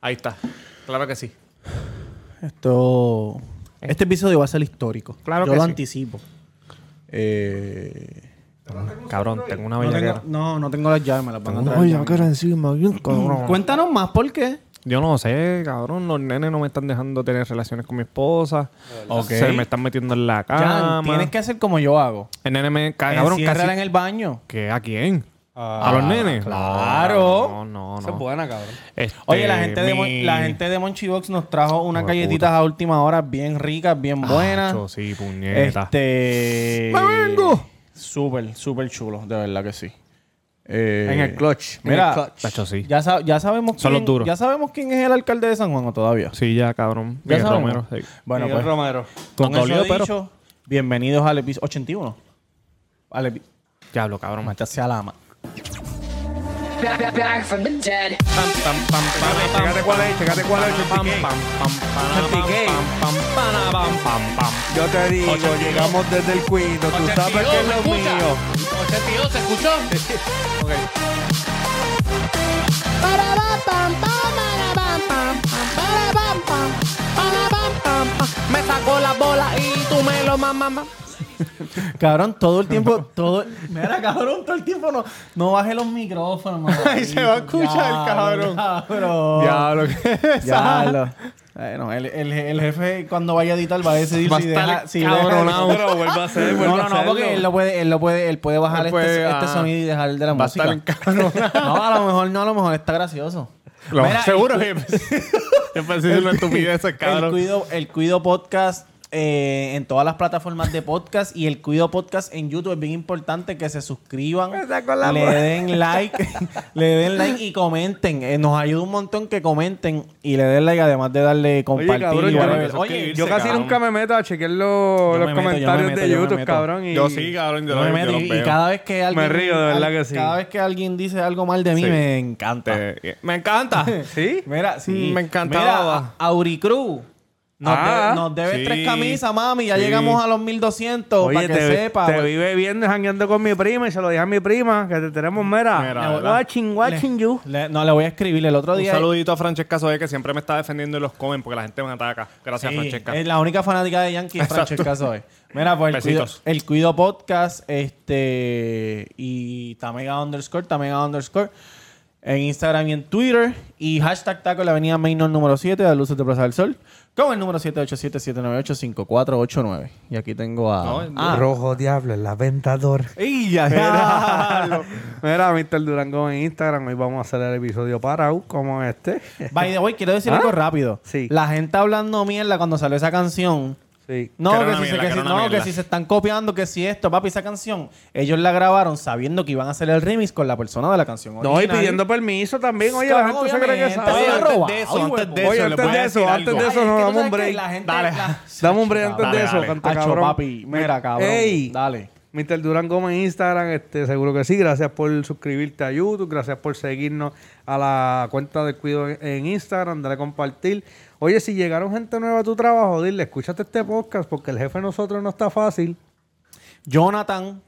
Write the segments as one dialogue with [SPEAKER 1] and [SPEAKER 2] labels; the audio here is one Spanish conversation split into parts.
[SPEAKER 1] Ahí está. Claro que sí.
[SPEAKER 2] Esto. Este episodio va a ser histórico.
[SPEAKER 1] Claro
[SPEAKER 2] Yo
[SPEAKER 1] que
[SPEAKER 2] lo
[SPEAKER 1] sí.
[SPEAKER 2] anticipo. Eh,
[SPEAKER 1] Cabrón, tengo una
[SPEAKER 2] no, tengo,
[SPEAKER 1] bellaquera.
[SPEAKER 2] no, no tengo las llaves, me las van a traer. ya.
[SPEAKER 1] encima, bien
[SPEAKER 2] Cuéntanos más, ¿por qué?
[SPEAKER 1] Yo no sé, cabrón. Los nenes no me están dejando tener relaciones con mi esposa.
[SPEAKER 2] Ok.
[SPEAKER 1] Se me están metiendo en la
[SPEAKER 2] Jan,
[SPEAKER 1] cama.
[SPEAKER 2] tienes que hacer como yo hago.
[SPEAKER 1] El nene me... ca- Cabrón,
[SPEAKER 2] Enciérrala
[SPEAKER 1] casi...
[SPEAKER 2] en el baño.
[SPEAKER 1] ¿Qué? ¿A quién?
[SPEAKER 2] Ah,
[SPEAKER 1] ¿A los nenes?
[SPEAKER 2] claro.
[SPEAKER 1] No, no,
[SPEAKER 3] Esa es
[SPEAKER 1] no.
[SPEAKER 3] buena, cabrón.
[SPEAKER 1] Este,
[SPEAKER 2] Oye, la gente, de,
[SPEAKER 1] mi-
[SPEAKER 2] la gente de Monchibox nos trajo unas galletitas a última hora bien ricas, bien buenas.
[SPEAKER 1] Sí, puñeta.
[SPEAKER 2] Este.
[SPEAKER 1] ¡Me vengo!
[SPEAKER 2] Súper, súper chulo, de verdad que sí. Eh,
[SPEAKER 3] En el clutch. en
[SPEAKER 2] Mira,
[SPEAKER 3] el clutch.
[SPEAKER 1] Tacho, sí.
[SPEAKER 2] Ya, sa- ya sabemos
[SPEAKER 1] Son
[SPEAKER 2] quién,
[SPEAKER 1] los duros.
[SPEAKER 2] Ya sabemos quién es el alcalde de San Juan o todavía.
[SPEAKER 1] Sí, ya, cabrón.
[SPEAKER 2] Ya
[SPEAKER 1] Miguel. Romero, sí.
[SPEAKER 2] Bueno,
[SPEAKER 3] Miguel
[SPEAKER 2] pues
[SPEAKER 3] Romero.
[SPEAKER 2] con
[SPEAKER 1] Nos
[SPEAKER 2] eso dicho, bienvenidos al episodio 81. Al epi-
[SPEAKER 1] Diablo, cabrón.
[SPEAKER 2] Maldita sea la.
[SPEAKER 4] Back, back, back from the dead.
[SPEAKER 3] Cuál es, cuál es. Yo te digo,
[SPEAKER 1] 82.
[SPEAKER 3] llegamos desde el cuido. Tú sabes que es lo mío.
[SPEAKER 1] 82, ¿se escuchó? Me sacó la bola y tú me lo mamá.
[SPEAKER 2] Cabrón, todo el tiempo, todo. Mira, cabrón, todo el tiempo no, no baje los micrófonos.
[SPEAKER 1] Ahí se va a escuchar, cabrón.
[SPEAKER 2] Cabrón.
[SPEAKER 1] Diablo, ¿qué es
[SPEAKER 2] Diablo. Bueno, el, el, el jefe cuando vaya a editar va a decidir
[SPEAKER 1] Va a
[SPEAKER 2] si deja... Si deja
[SPEAKER 1] cabronado.
[SPEAKER 3] Pero vuelve a hacer, vuelve
[SPEAKER 2] no,
[SPEAKER 3] a
[SPEAKER 2] no, no, porque él lo puede, él lo puede, él puede bajar
[SPEAKER 1] Él
[SPEAKER 2] este,
[SPEAKER 1] puede,
[SPEAKER 2] este
[SPEAKER 1] ah,
[SPEAKER 2] sonido y dejar el de la
[SPEAKER 1] Va a
[SPEAKER 2] música.
[SPEAKER 1] estar encabronado.
[SPEAKER 2] No, a lo mejor no, a lo mejor está gracioso.
[SPEAKER 1] Lo
[SPEAKER 2] Mira,
[SPEAKER 1] seguro
[SPEAKER 2] el-
[SPEAKER 1] que yo pensé en una estupidez,
[SPEAKER 2] El
[SPEAKER 1] cabrón.
[SPEAKER 2] Cuido, el Cuido Podcast eh, en todas las plataformas de podcast y el Cuido Podcast en YouTube es bien importante que se suscriban, le den like, le den like y comenten. Eh, nos ayuda un montón que comenten y le den like además de darle compartir.
[SPEAKER 3] cabrón,
[SPEAKER 2] y
[SPEAKER 3] yo-
[SPEAKER 2] whatever.
[SPEAKER 1] yo-
[SPEAKER 2] Oye,
[SPEAKER 3] Yo casi
[SPEAKER 1] cabrón.
[SPEAKER 3] nunca me meto a chequear los,
[SPEAKER 2] Yo
[SPEAKER 3] los
[SPEAKER 2] me meto, yo me
[SPEAKER 3] comentarios
[SPEAKER 2] meto,
[SPEAKER 3] de
[SPEAKER 2] me
[SPEAKER 3] YouTube, cabrón. Y...
[SPEAKER 1] Yo sí, cabrón. Yo,
[SPEAKER 2] yo me
[SPEAKER 1] lo-
[SPEAKER 2] meto
[SPEAKER 1] yo
[SPEAKER 2] y,
[SPEAKER 1] los
[SPEAKER 2] y
[SPEAKER 1] veo.
[SPEAKER 2] cada vez que alguien
[SPEAKER 3] río, de verdad
[SPEAKER 2] al-
[SPEAKER 3] que sí.
[SPEAKER 2] cada vez que alguien dice algo mal de mí
[SPEAKER 1] Sí.
[SPEAKER 2] me encanta.
[SPEAKER 1] Eh, me encanta.
[SPEAKER 3] ¿Sí?
[SPEAKER 2] Mira, sí.
[SPEAKER 1] Me encantaba.
[SPEAKER 2] Mira, a- Auricruz. Nos,
[SPEAKER 3] Ah,
[SPEAKER 2] nos debe
[SPEAKER 1] sí.
[SPEAKER 2] tres camisas, mami. Ya
[SPEAKER 1] Sí.
[SPEAKER 2] llegamos a los 1200
[SPEAKER 3] Oye,
[SPEAKER 2] para que
[SPEAKER 3] te,
[SPEAKER 2] sepa.
[SPEAKER 3] te vi bebiendo y jangueando con mi prima y se lo dije a mi prima que te tenemos, mira,
[SPEAKER 1] Mira, ¿verdad?
[SPEAKER 3] watching, watching you.
[SPEAKER 2] Le- no, le voy a escribir el otro
[SPEAKER 1] Un
[SPEAKER 2] día.
[SPEAKER 1] saludito a Francesca Soe que siempre me está defendiendo y los comen porque la gente me ataca. Gracias,
[SPEAKER 2] Sí,
[SPEAKER 1] Francesca.
[SPEAKER 2] es la única fanática de Yankee es Francesca Soy. Mira, pues el cuido, el Cuido Podcast este y Tamega underscore, Tamega underscore en Instagram y en Twitter. Y hashtag taco en la avenida Mainor número 7 de Luces de Plaza del Sol. Con el número 787-798-5489. Y aquí tengo a...
[SPEAKER 1] No,
[SPEAKER 2] ah,
[SPEAKER 3] Rojo Diablo, el aventador.
[SPEAKER 2] ¡Ey, ya,
[SPEAKER 3] Mira, mira, Mr. Durango en Instagram. Hoy vamos a hacer el episodio para como este.
[SPEAKER 2] By the way, quiero decir
[SPEAKER 3] ¿Ah?
[SPEAKER 2] algo rápido.
[SPEAKER 3] Sí.
[SPEAKER 2] La gente hablando mierda cuando salió esa canción.
[SPEAKER 3] Sí.
[SPEAKER 2] No,
[SPEAKER 1] Que
[SPEAKER 2] si, se,
[SPEAKER 1] mierda,
[SPEAKER 2] que si- no, que si se están copiando, que si esto, papi, esa canción, ellos la grabaron sabiendo que iban a hacer el remix con la persona de la canción.
[SPEAKER 3] No, y
[SPEAKER 2] original.
[SPEAKER 3] pidiendo permiso también. Oye, la gente se cree que sabe.
[SPEAKER 2] Oye,
[SPEAKER 1] antes de eso, antes de eso,
[SPEAKER 3] antes de eso, antes de eso
[SPEAKER 2] tú
[SPEAKER 3] damos un break.
[SPEAKER 1] Dale.
[SPEAKER 3] Dame un break antes de eso, cabrón.
[SPEAKER 2] papi, mira, cabrón.
[SPEAKER 3] Ey.
[SPEAKER 2] Dale.
[SPEAKER 3] Mr. Durán Gómez en Instagram, este, seguro que sí. Gracias por suscribirte a YouTube. Gracias por seguirnos a la cuenta del Cuido en- en Instagram. Dale a compartir. Oye, si llegaron gente nueva a tu trabajo, dile, escúchate este podcast porque el jefe de nosotros no está fácil.
[SPEAKER 2] Jonathan,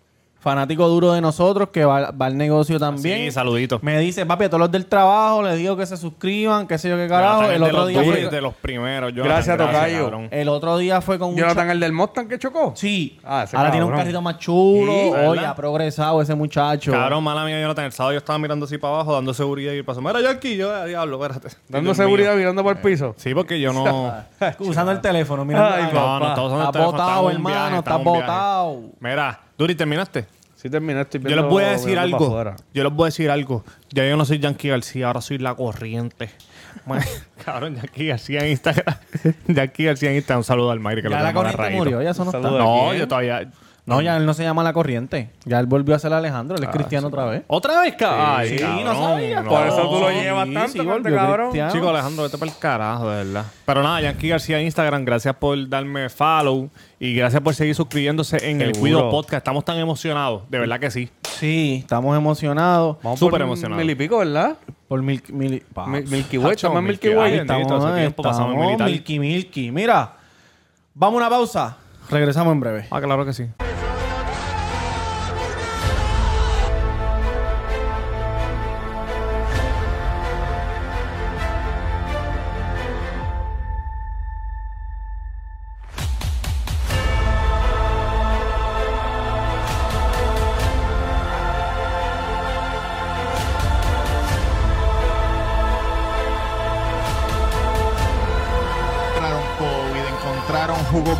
[SPEAKER 2] fanático duro de nosotros, que va, va al negocio también.
[SPEAKER 1] Sí, saludito.
[SPEAKER 2] Me dice, papi, a todos los del trabajo les digo que se suscriban, qué sé yo qué carajo.
[SPEAKER 1] Jonathan
[SPEAKER 2] El
[SPEAKER 1] de
[SPEAKER 2] otro
[SPEAKER 1] los
[SPEAKER 2] día
[SPEAKER 1] duros,
[SPEAKER 2] fue,
[SPEAKER 1] de los primeros. Jonathan,
[SPEAKER 3] Gracias, Tocayo.
[SPEAKER 1] cabrón.
[SPEAKER 2] el otro día fue con un
[SPEAKER 3] Jonathan, el del Mustang que chocó.
[SPEAKER 2] Sí.
[SPEAKER 3] Ah, ese
[SPEAKER 2] Ahora tiene un carrito más chulo.
[SPEAKER 1] Sí.
[SPEAKER 2] Oye, ha progresado ese muchacho.
[SPEAKER 1] Cabrón, mala mía, Jonathan. El sábado yo estaba mirando así para abajo, dando seguridad y el paso. Mira, yo aquí, yo, ah, diablo, espérate.
[SPEAKER 3] Dando
[SPEAKER 1] Dios
[SPEAKER 3] seguridad,
[SPEAKER 1] mío.
[SPEAKER 3] mirando por el piso.
[SPEAKER 1] Sí, porque yo no.
[SPEAKER 2] Usando el teléfono, mira.
[SPEAKER 3] Ay,
[SPEAKER 1] no, no, estaba usando el
[SPEAKER 2] Estás
[SPEAKER 1] teléfono,
[SPEAKER 2] botado,
[SPEAKER 1] en un
[SPEAKER 2] hermano,
[SPEAKER 1] viaje.
[SPEAKER 2] botado.
[SPEAKER 1] Mira, Duri, ¿terminaste?
[SPEAKER 3] Sí, terminé, estoy
[SPEAKER 1] Yo les voy a decir algo. Yo les voy a decir algo. Ya yo no soy Yankee García, ahora soy la corriente. Bueno, Cabrón, Yankee García en Instagram. Yankee García en Instagram. Un saludo al Mayri que
[SPEAKER 2] Ya
[SPEAKER 1] lo
[SPEAKER 2] la corriente murió, ya eso no está.
[SPEAKER 1] No,
[SPEAKER 3] quién?
[SPEAKER 1] yo todavía.
[SPEAKER 2] No, ya él no se llama La Corriente. Ya él volvió a ser Alejandro. Él es cristiano otra vez.
[SPEAKER 1] ¿Otra vez, cabrón?
[SPEAKER 2] Sí,
[SPEAKER 1] Ay,
[SPEAKER 2] no
[SPEAKER 1] cabrón,
[SPEAKER 2] sabía.
[SPEAKER 1] no.
[SPEAKER 3] Por eso tú lo
[SPEAKER 2] Sí,
[SPEAKER 3] llevas tanto,
[SPEAKER 2] sí,
[SPEAKER 3] cante,
[SPEAKER 2] volvió
[SPEAKER 3] cabrón.
[SPEAKER 2] cristiano.
[SPEAKER 1] Chico, Alejandro, vete para el carajo, de verdad. Pero nada, Yankee García en Instagram, gracias por darme follow y gracias por seguir suscribiéndose en el. Cuido Podcast. Estamos tan emocionados, de verdad que sí.
[SPEAKER 2] Sí, estamos emocionados.
[SPEAKER 3] Vamos
[SPEAKER 1] Súper
[SPEAKER 3] por
[SPEAKER 1] emocionado.
[SPEAKER 3] Mil y pico, ¿verdad?
[SPEAKER 2] Por mil, mil,
[SPEAKER 3] Milky Way, estamos en
[SPEAKER 1] Milky Way.
[SPEAKER 2] Estamos, estamos
[SPEAKER 1] militar.
[SPEAKER 2] Milky Milky. Mira, vamos a una pausa. Regresamos en breve.
[SPEAKER 1] Ah, claro que sí.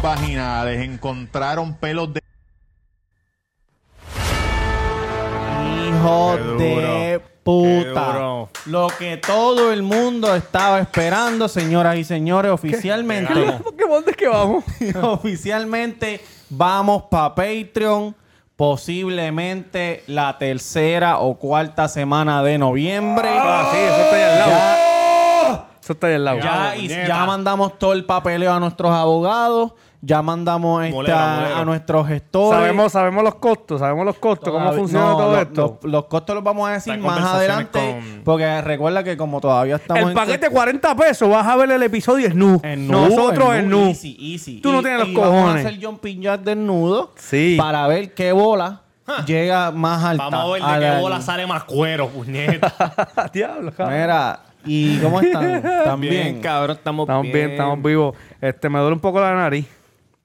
[SPEAKER 5] Vaginales, encontraron pelos de
[SPEAKER 2] Hijo de puta. Lo que todo el mundo estaba esperando, señoras y señores, oficialmente.
[SPEAKER 3] ¿Qué dónde es que vamos?
[SPEAKER 2] oficialmente vamos para Patreon. Posiblemente la tercera o cuarta semana de noviembre.
[SPEAKER 3] Ah, sí, eso está ahí al lado.
[SPEAKER 2] Ya,
[SPEAKER 3] Eso está ahí al lado.
[SPEAKER 2] ya, y-
[SPEAKER 1] puñeta.
[SPEAKER 2] ya mandamos todo el papeleo a nuestros abogados. Ya mandamos esta- a nuestros gestores.
[SPEAKER 3] Sabemos, sabemos los costos, sabemos los costos, cómo funciona
[SPEAKER 2] no,
[SPEAKER 3] todo
[SPEAKER 2] lo-
[SPEAKER 3] esto.
[SPEAKER 2] Los, los costos los vamos a decir
[SPEAKER 1] Las
[SPEAKER 2] más adelante.
[SPEAKER 1] con-
[SPEAKER 2] Porque recuerda que como todavía estamos
[SPEAKER 3] el
[SPEAKER 2] en
[SPEAKER 3] paquete
[SPEAKER 2] sec-
[SPEAKER 3] 40 pesos, vas a ver el episodio
[SPEAKER 2] en nudo,
[SPEAKER 3] Nosotros en nu.
[SPEAKER 2] Easy, easy.
[SPEAKER 3] Tú no tienes los
[SPEAKER 2] y Vamos a
[SPEAKER 3] cojones.
[SPEAKER 2] hacer jumping jack desnudo.
[SPEAKER 3] Sí.
[SPEAKER 2] Para ver qué bola llega más alta.
[SPEAKER 1] Vamos a ver
[SPEAKER 2] a
[SPEAKER 1] de
[SPEAKER 2] la-
[SPEAKER 1] qué bola sale más cuero, puñeta.
[SPEAKER 3] Diablo, cabrón.
[SPEAKER 2] Mira, ¿y cómo están? También.
[SPEAKER 1] cabrón, estamos,
[SPEAKER 3] Estamos bien, estamos vivos. Este, me duele un poco la nariz.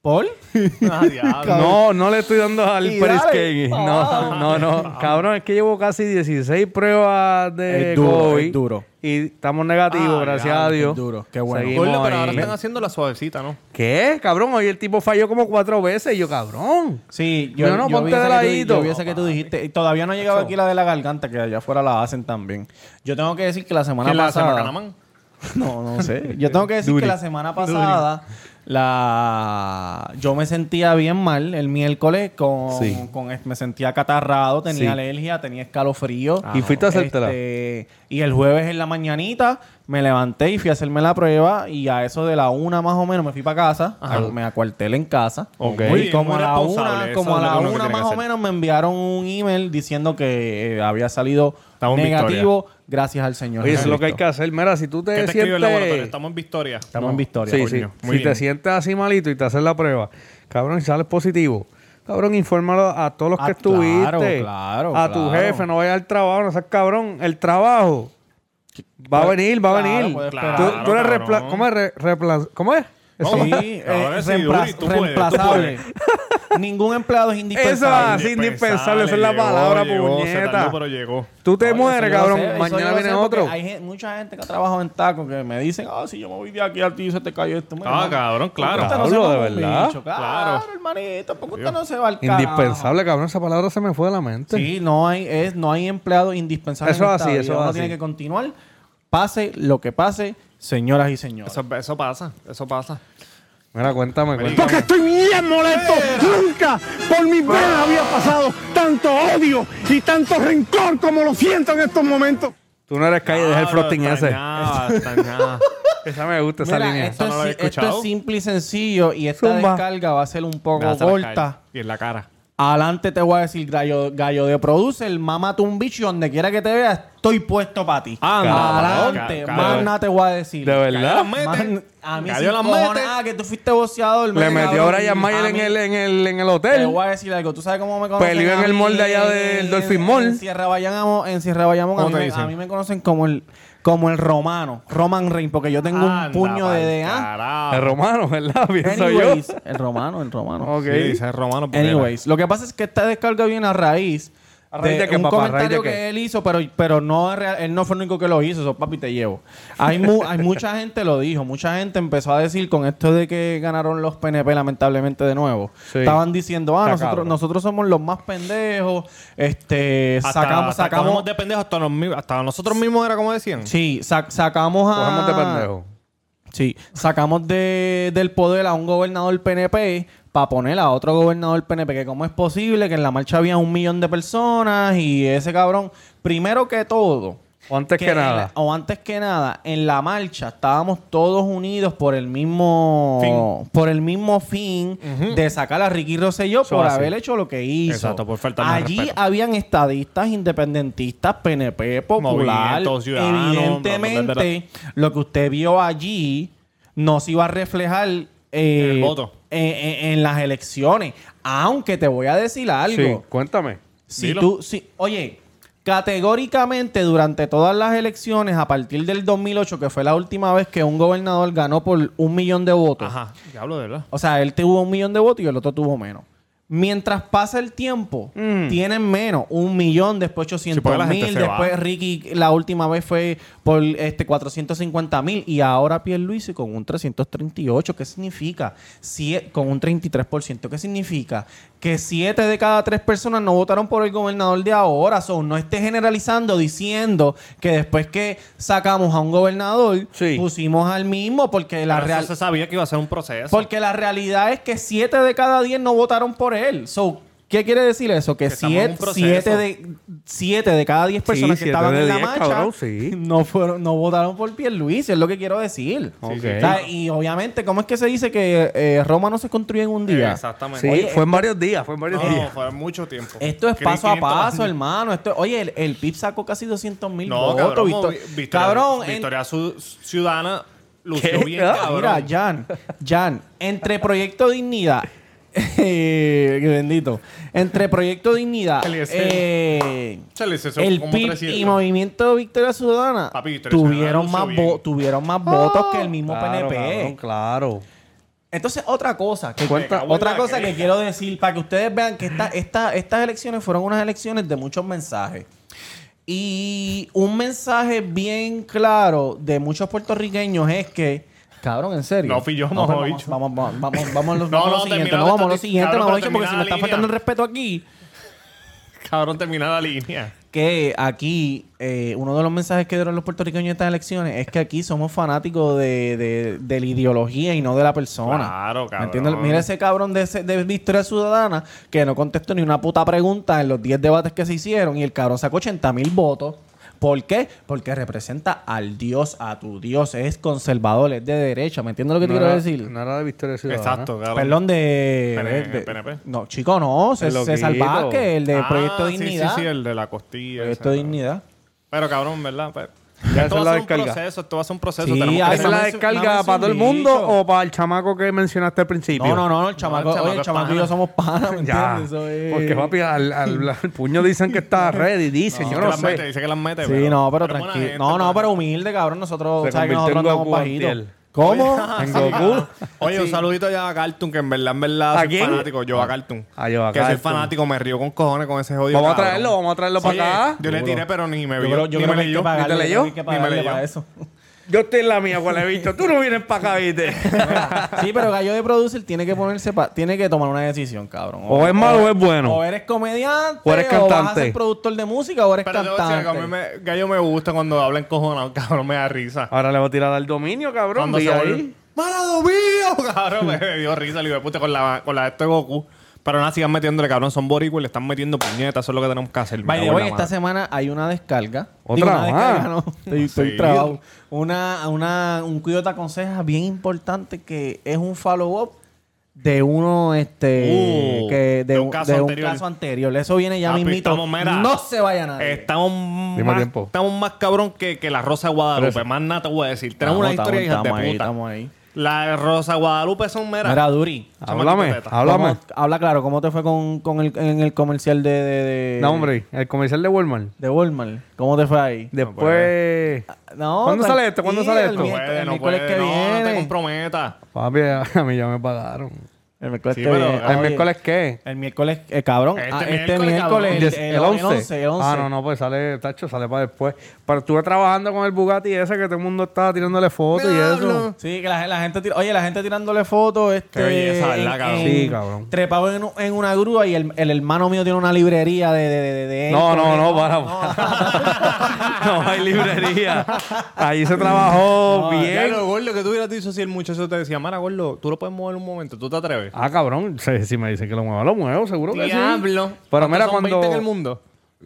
[SPEAKER 2] ¿Por?
[SPEAKER 1] Ah.
[SPEAKER 3] No, no le estoy dando al
[SPEAKER 2] Y
[SPEAKER 3] Periscale.
[SPEAKER 2] dale.
[SPEAKER 3] No, no, no. Cabrón, es que llevo casi 16 pruebas de
[SPEAKER 2] Es duro,
[SPEAKER 3] COVID.
[SPEAKER 2] es duro.
[SPEAKER 3] Y estamos negativos,
[SPEAKER 1] Ah,
[SPEAKER 3] gracias
[SPEAKER 1] diablo,
[SPEAKER 3] a Dios.
[SPEAKER 2] es duro. Qué bueno.
[SPEAKER 3] Seguimos
[SPEAKER 1] Gordo, pero ahora están haciendo la suavecita, ¿no?
[SPEAKER 3] ¿Qué? Cabrón, hoy el tipo falló como cuatro veces. Y yo, cabrón.
[SPEAKER 2] Sí, yo,
[SPEAKER 3] No, no,
[SPEAKER 2] yo
[SPEAKER 3] ponte de ladito.
[SPEAKER 2] yo vi esa que tú dijiste. Y todavía no ha llegado aquí la de la garganta, que allá afuera la hacen también. Yo tengo que decir que la semana
[SPEAKER 1] ¿Quién la
[SPEAKER 2] pasada...
[SPEAKER 1] Macanamán?
[SPEAKER 2] No, no sé. Yo tengo que decir
[SPEAKER 3] Duri.
[SPEAKER 2] que la semana pasada la yo me sentía bien mal el miércoles con,
[SPEAKER 3] Sí.
[SPEAKER 2] con me sentía catarrado, tenía
[SPEAKER 3] Sí.
[SPEAKER 2] alergia, tenía escalofrío.
[SPEAKER 3] ¿Y fuiste a hacértela?
[SPEAKER 2] Este, y el jueves en la mañanita me levanté y fui a hacerme la prueba y a eso de la una más o menos me fui para casa, a- me acuartelé en casa.
[SPEAKER 3] Ok.
[SPEAKER 1] Muy
[SPEAKER 2] Y como a la una, como a la una más o menos me enviaron un email diciendo que eh, había salido
[SPEAKER 1] Estamos
[SPEAKER 2] negativo gracias al Señor.
[SPEAKER 3] Oye, eso es lo que hay que hacer. Mira, si tú te
[SPEAKER 1] ¿Qué te escribe el laboratorio?
[SPEAKER 3] sientes...
[SPEAKER 1] Estamos en Victoria.
[SPEAKER 2] Estamos en Victoria.
[SPEAKER 3] Sí,
[SPEAKER 2] coño.
[SPEAKER 3] sí.
[SPEAKER 1] Muy
[SPEAKER 3] si te sientes así malito y te haces la prueba, cabrón, y sales positivo, cabrón, infórmalo a todos los
[SPEAKER 2] Ah,
[SPEAKER 3] que estuviste.
[SPEAKER 2] claro, claro,
[SPEAKER 3] A tu
[SPEAKER 2] claro.
[SPEAKER 3] jefe, no vayas al trabajo, no seas cabrón. El trabajo va a venir, va a
[SPEAKER 2] Claro,
[SPEAKER 3] venir.
[SPEAKER 2] puedes
[SPEAKER 3] Tú- tú, eres
[SPEAKER 1] Claro.
[SPEAKER 3] ¿Cómo es? Re- repla- ¿Cómo es?
[SPEAKER 2] Sí, eh,
[SPEAKER 1] tú puedes, tú
[SPEAKER 2] reemplazable. Ningún empleado es
[SPEAKER 3] Eso
[SPEAKER 2] indispensable.
[SPEAKER 3] así, indispensable. Esa es la palabra,
[SPEAKER 1] llegó, se
[SPEAKER 3] puñeta.
[SPEAKER 1] tardó, pero llegó.
[SPEAKER 3] Tú te
[SPEAKER 2] Oye,
[SPEAKER 3] mueres, cabrón. Mañana viene otro.
[SPEAKER 2] Hay gen- mucha gente que ha trabajado en taco que me dicen, ah, si yo me voy de aquí a ti se te cayó esto. Mira,
[SPEAKER 1] Ah, cabrón, claro.
[SPEAKER 2] usted no se
[SPEAKER 3] Pablo,
[SPEAKER 2] va
[SPEAKER 3] de
[SPEAKER 2] a un
[SPEAKER 3] verdad.
[SPEAKER 2] bicho, Claro,
[SPEAKER 1] Claro.
[SPEAKER 2] hermanito, porque usted no se va al carajo.
[SPEAKER 3] Indispensable, cabrón. Esa palabra se me fue de la mente.
[SPEAKER 2] Sí, no hay, es, no hay empleado indispensable.
[SPEAKER 3] Eso
[SPEAKER 2] en
[SPEAKER 3] es
[SPEAKER 2] esta
[SPEAKER 3] así,
[SPEAKER 2] vida.
[SPEAKER 3] eso es
[SPEAKER 2] Uno
[SPEAKER 3] así.
[SPEAKER 2] tiene que continuar. Pase lo que pase, señoras y señores.
[SPEAKER 1] Eso, eso pasa, eso pasa.
[SPEAKER 3] Mira, cuéntame, cuéntame.
[SPEAKER 6] Porque estoy bien molesto. Nunca por mis venas había pasado tanto odio y tanto rencor como lo siento en estos momentos.
[SPEAKER 3] Tú no eres calle, deja el frosting ese.
[SPEAKER 1] Extrañaba.
[SPEAKER 3] Esa me gusta, esa
[SPEAKER 2] Mira,
[SPEAKER 3] línea.
[SPEAKER 2] esto,
[SPEAKER 1] Eso no lo
[SPEAKER 2] es,
[SPEAKER 1] había
[SPEAKER 2] esto
[SPEAKER 1] escuchado.
[SPEAKER 2] es simple y sencillo y esta
[SPEAKER 3] Zumba.
[SPEAKER 2] descarga va a ser un poco corta.
[SPEAKER 1] Y en la cara.
[SPEAKER 2] Adelante te voy a decir, gallo, gallo de producer, mámate un bicho y donde quiera que te veas, estoy puesto para ti.
[SPEAKER 1] Anda,
[SPEAKER 2] Adelante, más nada te voy a decir.
[SPEAKER 3] ¿De verdad?
[SPEAKER 2] Man- a mí sí. Ah, que tú fuiste boceador.
[SPEAKER 3] Le metió Brian Mayer en el, en, el, en el
[SPEAKER 2] Te
[SPEAKER 3] hotel.
[SPEAKER 2] voy a decir algo. ¿Tú sabes cómo me conocen?
[SPEAKER 3] Peleó en el mall de allá del Dolphin Mall.
[SPEAKER 2] En Sierra Bayamón, en Sierra Bayamón a,
[SPEAKER 1] ¿Cómo
[SPEAKER 2] mí
[SPEAKER 1] te
[SPEAKER 2] a mí me conocen como el, como el romano. Roman Reigns, porque yo tengo un puño de
[SPEAKER 1] carajo.
[SPEAKER 3] El romano, ¿verdad? Pienso yo.
[SPEAKER 2] El romano, el romano.
[SPEAKER 3] Ok.
[SPEAKER 1] Sí, dice romano. porque
[SPEAKER 2] Anyways, lo que pasa es que esta descarga viene a raíz,
[SPEAKER 3] ¿A raíz de qué,
[SPEAKER 2] un
[SPEAKER 3] papá? ¿A raíz
[SPEAKER 2] comentario
[SPEAKER 3] de
[SPEAKER 2] que él hizo, pero, pero no él no fue el único que lo hizo, eso papi te llevo. Hay, mu- hay mucha gente lo dijo, mucha gente empezó a decir con esto de que ganaron los PNP lamentablemente de nuevo.
[SPEAKER 3] Sí.
[SPEAKER 2] Estaban diciendo, ah, nosotros, nosotros somos los más pendejos, este,
[SPEAKER 1] Hasta,
[SPEAKER 2] sacamos,
[SPEAKER 1] hasta
[SPEAKER 2] sacamos,
[SPEAKER 1] de pendejos hasta, nos hasta nosotros mismos era como decían.
[SPEAKER 2] sí, sac- sacamos a,
[SPEAKER 3] Cogemos de pendejo.
[SPEAKER 2] Sí, sacamos de, del poder a un gobernador PNP para poner a otro gobernador PNP. Que cómo es posible que en la marcha había un millón de personas y ese cabrón, primero que todo,
[SPEAKER 3] O antes que, nada.
[SPEAKER 2] la- o antes que nada, en la marcha estábamos todos unidos por el mismo por el mismo fin de sacar a Ricky Rosselló
[SPEAKER 3] Eso
[SPEAKER 2] por
[SPEAKER 3] así.
[SPEAKER 2] haber hecho lo que hizo.
[SPEAKER 1] Exacto, por faltarnos
[SPEAKER 2] Allí
[SPEAKER 1] respeto.
[SPEAKER 2] habían estadistas, independentistas, PNP, popular. Evidentemente,
[SPEAKER 1] bla, bla, bla,
[SPEAKER 2] lo que usted vio allí no se iba a reflejar eh,
[SPEAKER 1] En el voto.
[SPEAKER 2] En, en- en las elecciones. Aunque te voy a decir algo.
[SPEAKER 3] Sí, cuéntame.
[SPEAKER 2] Si
[SPEAKER 1] Dilo.
[SPEAKER 2] tú, si, oye, categóricamente durante todas las elecciones, a partir del 2008, que fue la última vez que un gobernador ganó por un millón de votos.
[SPEAKER 1] Ajá, ya hablo de verdad.
[SPEAKER 2] O sea, él tuvo un millón de votos y el otro tuvo menos. Mientras pasa el tiempo,
[SPEAKER 3] Mm.
[SPEAKER 2] tienen menos, un millón, después
[SPEAKER 1] Sí,
[SPEAKER 2] 800
[SPEAKER 1] porque la gente
[SPEAKER 2] mil, después
[SPEAKER 1] va.
[SPEAKER 2] Ricky la última vez fue por este 450 mil y ahora Pierluisi con un 338. ¿Qué significa? Sie- con un 33%. ¿Qué significa? Que 7 de cada 3 personas no votaron por el gobernador de ahora. So, no esté generalizando diciendo que después que sacamos a un gobernador,
[SPEAKER 3] Sí.
[SPEAKER 2] pusimos al mismo porque la
[SPEAKER 1] Pero
[SPEAKER 2] real...
[SPEAKER 1] eso se sabía que iba a ser un proceso.
[SPEAKER 2] Porque la realidad es que 7 de cada 10 no votaron por él. So, ¿Qué quiere decir eso? Que
[SPEAKER 1] Que estamos en un
[SPEAKER 2] 7
[SPEAKER 1] proceso.
[SPEAKER 2] siete de, siete de cada 10
[SPEAKER 3] Sí,
[SPEAKER 2] personas que estaban en la
[SPEAKER 3] 10,
[SPEAKER 2] marcha
[SPEAKER 3] cabrón, sí.
[SPEAKER 2] no, fueron, no votaron por Pierluisi, es lo que quiero decir.
[SPEAKER 3] Ok.
[SPEAKER 2] O sea, y obviamente, ¿cómo es que se dice que eh, Roma no se construye en un día?
[SPEAKER 1] Exactamente.
[SPEAKER 3] Sí,
[SPEAKER 2] Oye,
[SPEAKER 3] fue en varios días, fue en varios
[SPEAKER 1] No,
[SPEAKER 3] días.
[SPEAKER 1] fue mucho tiempo.
[SPEAKER 2] Esto es paso a
[SPEAKER 1] 500
[SPEAKER 2] paso, hermano. Esto, oye, el, el PIB sacó casi 200 mil
[SPEAKER 1] No,
[SPEAKER 2] votos.
[SPEAKER 1] cabrón.
[SPEAKER 2] Victor-
[SPEAKER 1] Vi- Victoria,
[SPEAKER 2] cabrón,
[SPEAKER 1] Ciudadana lució
[SPEAKER 3] ¿Qué?
[SPEAKER 1] bien,
[SPEAKER 3] Ah,
[SPEAKER 1] cabrón.
[SPEAKER 2] Mira, Jan, Jan, entre Proyecto Dignidad, eh, qué bendito, entre Proyecto Dignidad, eh,
[SPEAKER 1] Chale, eso son
[SPEAKER 2] el
[SPEAKER 1] como
[SPEAKER 2] PIB
[SPEAKER 1] 300.
[SPEAKER 2] y Movimiento Victoria Ciudadana
[SPEAKER 1] Papi, Victoria Ciudadana
[SPEAKER 2] tuvieron
[SPEAKER 1] lució
[SPEAKER 2] más,
[SPEAKER 1] bien.
[SPEAKER 2] vo- tuvieron más votos que el mismo
[SPEAKER 3] Claro,
[SPEAKER 2] PNP.
[SPEAKER 3] cabrón, claro.
[SPEAKER 2] Entonces, otra cosa, que
[SPEAKER 1] Me cago en
[SPEAKER 2] otra
[SPEAKER 1] la
[SPEAKER 2] cosa que quiero decir, para que ustedes vean que esta, esta- estas elecciones fueron unas elecciones de muchos mensajes. Y un mensaje bien claro de muchos puertorriqueños es que, cabrón, en serio.
[SPEAKER 1] No fui yo,
[SPEAKER 2] vamos,
[SPEAKER 1] mamá, bicho.
[SPEAKER 2] vamos, vamos, vamos, vamos, a lo-
[SPEAKER 1] No,
[SPEAKER 2] vamos a lo
[SPEAKER 1] no,
[SPEAKER 2] siguiente, no vamos a lo siguiente,
[SPEAKER 1] cabrón,
[SPEAKER 2] mamá,
[SPEAKER 1] pero
[SPEAKER 2] bicho, porque si me está faltando el respeto aquí.
[SPEAKER 1] Cabrón, termina la línea.
[SPEAKER 2] que aquí eh, uno de los mensajes que dieron los puertorriqueños en estas elecciones es que aquí somos fanáticos de, de- de la ideología y no de la persona.
[SPEAKER 1] Claro,
[SPEAKER 2] ¿Me
[SPEAKER 1] cabrón.
[SPEAKER 2] entiendes? Mira ese cabrón de, ese- de Victoria Ciudadana que no contestó ni una puta pregunta en los 10 debates que se hicieron y el cabrón sacó 80 mil votos. ¿Por qué? Porque representa al Dios, a tu Dios. Es conservador, es de derecha. ¿Me entiendes lo que te quiero
[SPEAKER 3] era,
[SPEAKER 2] decir?
[SPEAKER 3] No era de Victoria Ciudadana.
[SPEAKER 1] Exacto, cabrón.
[SPEAKER 2] Perdón, de,
[SPEAKER 1] PN-
[SPEAKER 2] de-
[SPEAKER 1] PNP.
[SPEAKER 2] No, chico, no.
[SPEAKER 3] El
[SPEAKER 2] César. Vázquez, el de
[SPEAKER 1] Ah,
[SPEAKER 2] Proyecto
[SPEAKER 1] sí,
[SPEAKER 2] Dignidad.
[SPEAKER 1] Sí, sí, el de la costilla.
[SPEAKER 2] Proyecto
[SPEAKER 1] ese,
[SPEAKER 2] Dignidad.
[SPEAKER 1] Pero cabrón, ¿verdad? Pues,
[SPEAKER 3] Ya
[SPEAKER 1] esto
[SPEAKER 3] esa es
[SPEAKER 1] va
[SPEAKER 3] la
[SPEAKER 1] a ser un
[SPEAKER 3] descarga.
[SPEAKER 1] proceso, esto va a ser un proceso.
[SPEAKER 2] Sí,
[SPEAKER 1] tenemos que
[SPEAKER 2] hay
[SPEAKER 3] ¿Es la descarga para todo el
[SPEAKER 2] un
[SPEAKER 3] mundo o para el chamaco que mencionaste al principio?
[SPEAKER 2] No, no, no, el chamaco,
[SPEAKER 1] el chamaco
[SPEAKER 2] oye, el
[SPEAKER 1] es
[SPEAKER 2] chamaco y
[SPEAKER 1] pana.
[SPEAKER 2] yo somos panas, ¿me
[SPEAKER 3] Ya.
[SPEAKER 2] entiendes? Eso es-
[SPEAKER 3] Porque, papi, al, al- al puño dicen que está ready. Dice,
[SPEAKER 1] Dice
[SPEAKER 3] yo
[SPEAKER 1] que
[SPEAKER 3] no
[SPEAKER 1] las mete,
[SPEAKER 3] sé.
[SPEAKER 1] dice que las mete.
[SPEAKER 2] Sí, no, pero
[SPEAKER 1] buena
[SPEAKER 2] tranquilo.
[SPEAKER 1] gente,
[SPEAKER 2] No, no, pero humilde, cabrón. Nosotros,
[SPEAKER 3] Se
[SPEAKER 2] ¿sabes que
[SPEAKER 3] convirtió
[SPEAKER 2] nosotros
[SPEAKER 3] en
[SPEAKER 2] andamos
[SPEAKER 3] Goku
[SPEAKER 2] bajitos?
[SPEAKER 3] antier.
[SPEAKER 2] ¿Cómo?
[SPEAKER 3] En Goku.
[SPEAKER 1] Oye, un saludito ya a Cartoon, que en verdad, en verdad,
[SPEAKER 3] ¿A
[SPEAKER 1] soy
[SPEAKER 3] quién?
[SPEAKER 1] fanático. Yo a Cartoon.
[SPEAKER 3] Ah, yo a
[SPEAKER 1] Que soy
[SPEAKER 3] Cartoon.
[SPEAKER 1] fanático, me río con cojones con ese jodido.
[SPEAKER 3] Vamos a
[SPEAKER 1] cabrón.
[SPEAKER 3] traerlo, vamos a traerlo
[SPEAKER 1] Oye,
[SPEAKER 3] para acá.
[SPEAKER 1] Yo le tiré, pero ni me
[SPEAKER 2] Yo
[SPEAKER 1] vio.
[SPEAKER 2] creo, yo
[SPEAKER 1] ni
[SPEAKER 2] creo
[SPEAKER 1] me
[SPEAKER 2] que hay que
[SPEAKER 1] leyó.
[SPEAKER 2] pagarle,
[SPEAKER 3] ¿Ni te leyó?
[SPEAKER 2] hay que
[SPEAKER 1] Ni me
[SPEAKER 2] pagarle
[SPEAKER 1] leyó.
[SPEAKER 2] para eso.
[SPEAKER 3] Yo estoy en la mía, he visto. Tú no vienes para acá, ¿viste?
[SPEAKER 2] Sí, pero Gallo de Producer tiene que ponerse, pa- tiene que tomar una decisión, cabrón.
[SPEAKER 3] O es malo o es bueno.
[SPEAKER 2] O eres comediante,
[SPEAKER 3] O eres
[SPEAKER 2] vas a
[SPEAKER 3] cantante.
[SPEAKER 2] ser productor de música, o eres
[SPEAKER 1] Pero te voy a decir algo, a mí
[SPEAKER 2] cantante.
[SPEAKER 1] me, Gallo me gusta cuando hablan cojonado, cabrón, me da risa.
[SPEAKER 3] Ahora le voy a tirar al dominio, cabrón.
[SPEAKER 1] Cuando se
[SPEAKER 3] ahí.
[SPEAKER 1] vuelve, ¡Marado mío! Cabrón, me dio risa, le puta, con la, con la de este Goku. Pero nada, sigan metiéndole, cabrón, son boricuas y le están metiendo puñetas, eso es lo que tenemos que hacer.
[SPEAKER 2] Way,
[SPEAKER 1] la
[SPEAKER 2] esta
[SPEAKER 1] madre.
[SPEAKER 2] semana hay una descarga.
[SPEAKER 3] ¿Otra
[SPEAKER 2] Digo, una
[SPEAKER 3] más?
[SPEAKER 2] descarga, no. Estoy, estoy trabado. Una, una, un cuido te aconseja bien importante que es un follow-up de uno, este,
[SPEAKER 1] Uh,
[SPEAKER 2] que, de,
[SPEAKER 1] de un caso
[SPEAKER 2] de un
[SPEAKER 1] anterior.
[SPEAKER 2] caso anterior. Eso viene ya
[SPEAKER 1] Papi,
[SPEAKER 2] mismito.
[SPEAKER 1] estamos,
[SPEAKER 2] no se vaya nadie.
[SPEAKER 1] Estamos más,
[SPEAKER 3] tiempo.
[SPEAKER 1] estamos más cabrón que, que la Rosa de Guadalupe. Más nada te voy a decir. Tenemos una
[SPEAKER 2] Estamos,
[SPEAKER 1] historia hija
[SPEAKER 2] estamos
[SPEAKER 1] de
[SPEAKER 2] ahí,
[SPEAKER 1] puta.
[SPEAKER 2] estamos ahí.
[SPEAKER 1] La de Rosa Guadalupe son meras.
[SPEAKER 2] Mira, Duri.
[SPEAKER 3] Háblame, háblame.
[SPEAKER 2] ¿cómo- habla claro, ¿cómo te fue con, con el, en el comercial de, de, de,
[SPEAKER 3] No, hombre, el comercial de Walmart.
[SPEAKER 2] de Walmart? ¿Cómo te fue ahí?
[SPEAKER 3] Después.
[SPEAKER 2] No,
[SPEAKER 3] ¿Cuándo sale esto? ¿Cuándo sale esto?
[SPEAKER 1] No
[SPEAKER 2] miércoles- el
[SPEAKER 1] no
[SPEAKER 2] miércoles
[SPEAKER 1] puede.
[SPEAKER 2] que
[SPEAKER 1] No, no te
[SPEAKER 2] viene.
[SPEAKER 1] comprometas.
[SPEAKER 3] Papi, a mí ya me pagaron.
[SPEAKER 2] El miércoles
[SPEAKER 1] Sí,
[SPEAKER 2] que
[SPEAKER 1] pero-
[SPEAKER 2] viene.
[SPEAKER 3] ¿El
[SPEAKER 2] Oye,
[SPEAKER 3] miércoles qué?
[SPEAKER 2] El miércoles, eh, cabrón.
[SPEAKER 1] Este
[SPEAKER 2] ah, este
[SPEAKER 1] miércoles,
[SPEAKER 2] miércoles, el, el,
[SPEAKER 3] el 11.
[SPEAKER 2] 11, el 11.
[SPEAKER 3] Ah, no, no, pues sale, tacho, sale para después. Pero estuve trabajando con el Bugatti ese que todo el mundo estaba tirándole fotos y eso.
[SPEAKER 2] Sí, que la, la gente tira- oye, la gente tirándole fotos, este,
[SPEAKER 1] Qué belleza, ¿verdad, cabrón?
[SPEAKER 3] Sí, cabrón.
[SPEAKER 2] Trepado en, en una grúa y el, el hermano mío tiene una librería de, de, de, de
[SPEAKER 3] No, no, no, para. No, hay librería. Allí se trabajó
[SPEAKER 1] Ya
[SPEAKER 3] bien.
[SPEAKER 1] lo gordo que tú hubieras dicho si el muchacho te decía, Mara, gordo, tú lo puedes mover un momento, tú te atreves.
[SPEAKER 3] Ah, cabrón. Si, si me dicen que lo mueva, lo muevo, seguro que sí.
[SPEAKER 1] Diablo.
[SPEAKER 3] Pero mira,
[SPEAKER 1] ¿Cuántos son
[SPEAKER 3] cuando.
[SPEAKER 1] 20 en el mundo?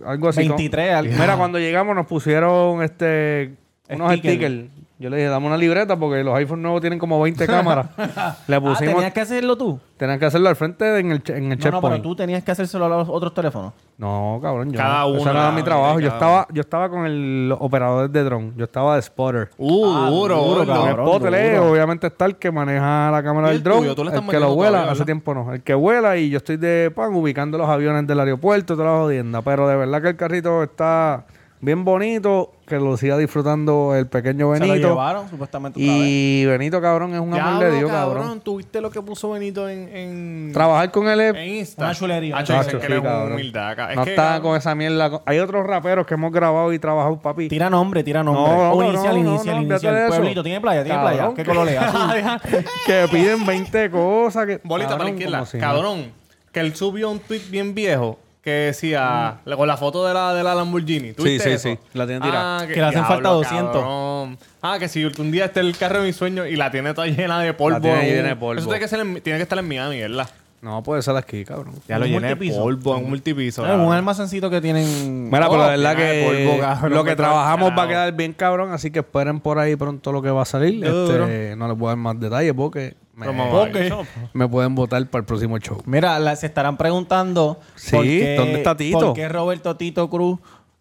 [SPEAKER 3] Algo así. como-
[SPEAKER 2] 23 algo.
[SPEAKER 3] Mira, cuando llegamos nos pusieron este unos
[SPEAKER 2] Sticker.
[SPEAKER 3] Yo le dije, dame una libreta porque los iPhones nuevos tienen como 20 cámaras. le
[SPEAKER 2] Ah,
[SPEAKER 3] pusimos.
[SPEAKER 2] tenías que hacerlo tú.
[SPEAKER 3] Tenían que hacerlo al frente en el, en el
[SPEAKER 2] No, no, pero tú tenías que hacérselo a los otros teléfonos.
[SPEAKER 3] No, cabrón. Yo
[SPEAKER 1] Cada
[SPEAKER 3] no.
[SPEAKER 1] uno,
[SPEAKER 3] Eso no era mi trabajo. Yo estaba, yo estaba con el operador de dron. Yo estaba de spotter.
[SPEAKER 1] Uh,
[SPEAKER 2] Ah,
[SPEAKER 1] duro,
[SPEAKER 2] duro, cabrón.
[SPEAKER 3] Con spotter, obviamente está el que maneja la cámara
[SPEAKER 1] ¿Y
[SPEAKER 3] del
[SPEAKER 1] el
[SPEAKER 3] dron.
[SPEAKER 1] tuyo? ¿Tú le
[SPEAKER 3] el que lo vuela,
[SPEAKER 1] todavía,
[SPEAKER 3] hace tiempo no. El que vuela y yo estoy de pan ubicando los aviones del aeropuerto, toda la jodienda. Pero de verdad que el carrito está bien bonito, que lo siga disfrutando el pequeño
[SPEAKER 2] Se lo
[SPEAKER 3] Benito.
[SPEAKER 2] llevaron, supuestamente. otra vez.
[SPEAKER 3] Y Benito, cabrón, es un amor de Dios, cabrón.
[SPEAKER 1] ¿Tuviste lo que puso Benito en, en,
[SPEAKER 3] Trabajar con él es...
[SPEAKER 1] en Insta?
[SPEAKER 2] Una chulería.
[SPEAKER 1] Que
[SPEAKER 3] sí,
[SPEAKER 1] él es
[SPEAKER 3] cabrón.
[SPEAKER 1] humildad. ca- Es
[SPEAKER 3] no
[SPEAKER 1] que,
[SPEAKER 3] está
[SPEAKER 1] cabrón,
[SPEAKER 3] con esa mierda. Hay otros raperos que hemos grabado y trabajado, papi.
[SPEAKER 2] Tira nombre, tira nombre.
[SPEAKER 3] No, no,
[SPEAKER 2] inicial,
[SPEAKER 3] no, no,
[SPEAKER 2] inicial,
[SPEAKER 3] no,
[SPEAKER 2] inicial.
[SPEAKER 3] eso.
[SPEAKER 2] Pueblito, tiene playa, tiene
[SPEAKER 3] Cabrón,
[SPEAKER 2] playa. ¿Qué color es? Azul.
[SPEAKER 3] que piden 20 cosas. Que,
[SPEAKER 1] Bolita para la
[SPEAKER 3] cabrón,
[SPEAKER 1] izquierda. cabrón, que él subió un tweet bien viejo que decía con la foto de la, de la Lamborghini. ¿Tú
[SPEAKER 3] Sí,
[SPEAKER 1] viste
[SPEAKER 3] sí,
[SPEAKER 1] eso?
[SPEAKER 3] sí. La tiene tirada.
[SPEAKER 1] Ah,
[SPEAKER 2] Que le hacen falta 200.
[SPEAKER 1] cabrón. Ah, que si un día esté el carro de mi sueño y la tiene toda llena de polvo.
[SPEAKER 3] La tiene llena de polvo.
[SPEAKER 1] Eso tiene que, ser en- tiene que estar en Miami, ¿verdad?
[SPEAKER 3] No, puede ser aquí, cabrón.
[SPEAKER 1] Ya lo llené de polvo, en un multipiso.
[SPEAKER 2] Es un almacencito que tienen.
[SPEAKER 3] Mira, pero la verdad que
[SPEAKER 1] polvo, cabrón,
[SPEAKER 3] lo que
[SPEAKER 1] que
[SPEAKER 3] trabajamos va a quedar bien cabrón, así que esperen por ahí pronto lo que va a salir. Este, no les voy a dar más detalles porque me,
[SPEAKER 1] Como
[SPEAKER 3] pueden votar para el próximo show.
[SPEAKER 2] Mira, la- se estarán preguntando.
[SPEAKER 3] Sí,
[SPEAKER 2] por qué-
[SPEAKER 3] ¿dónde está Tito?
[SPEAKER 2] ¿Por qué Roberto Tito Cruz,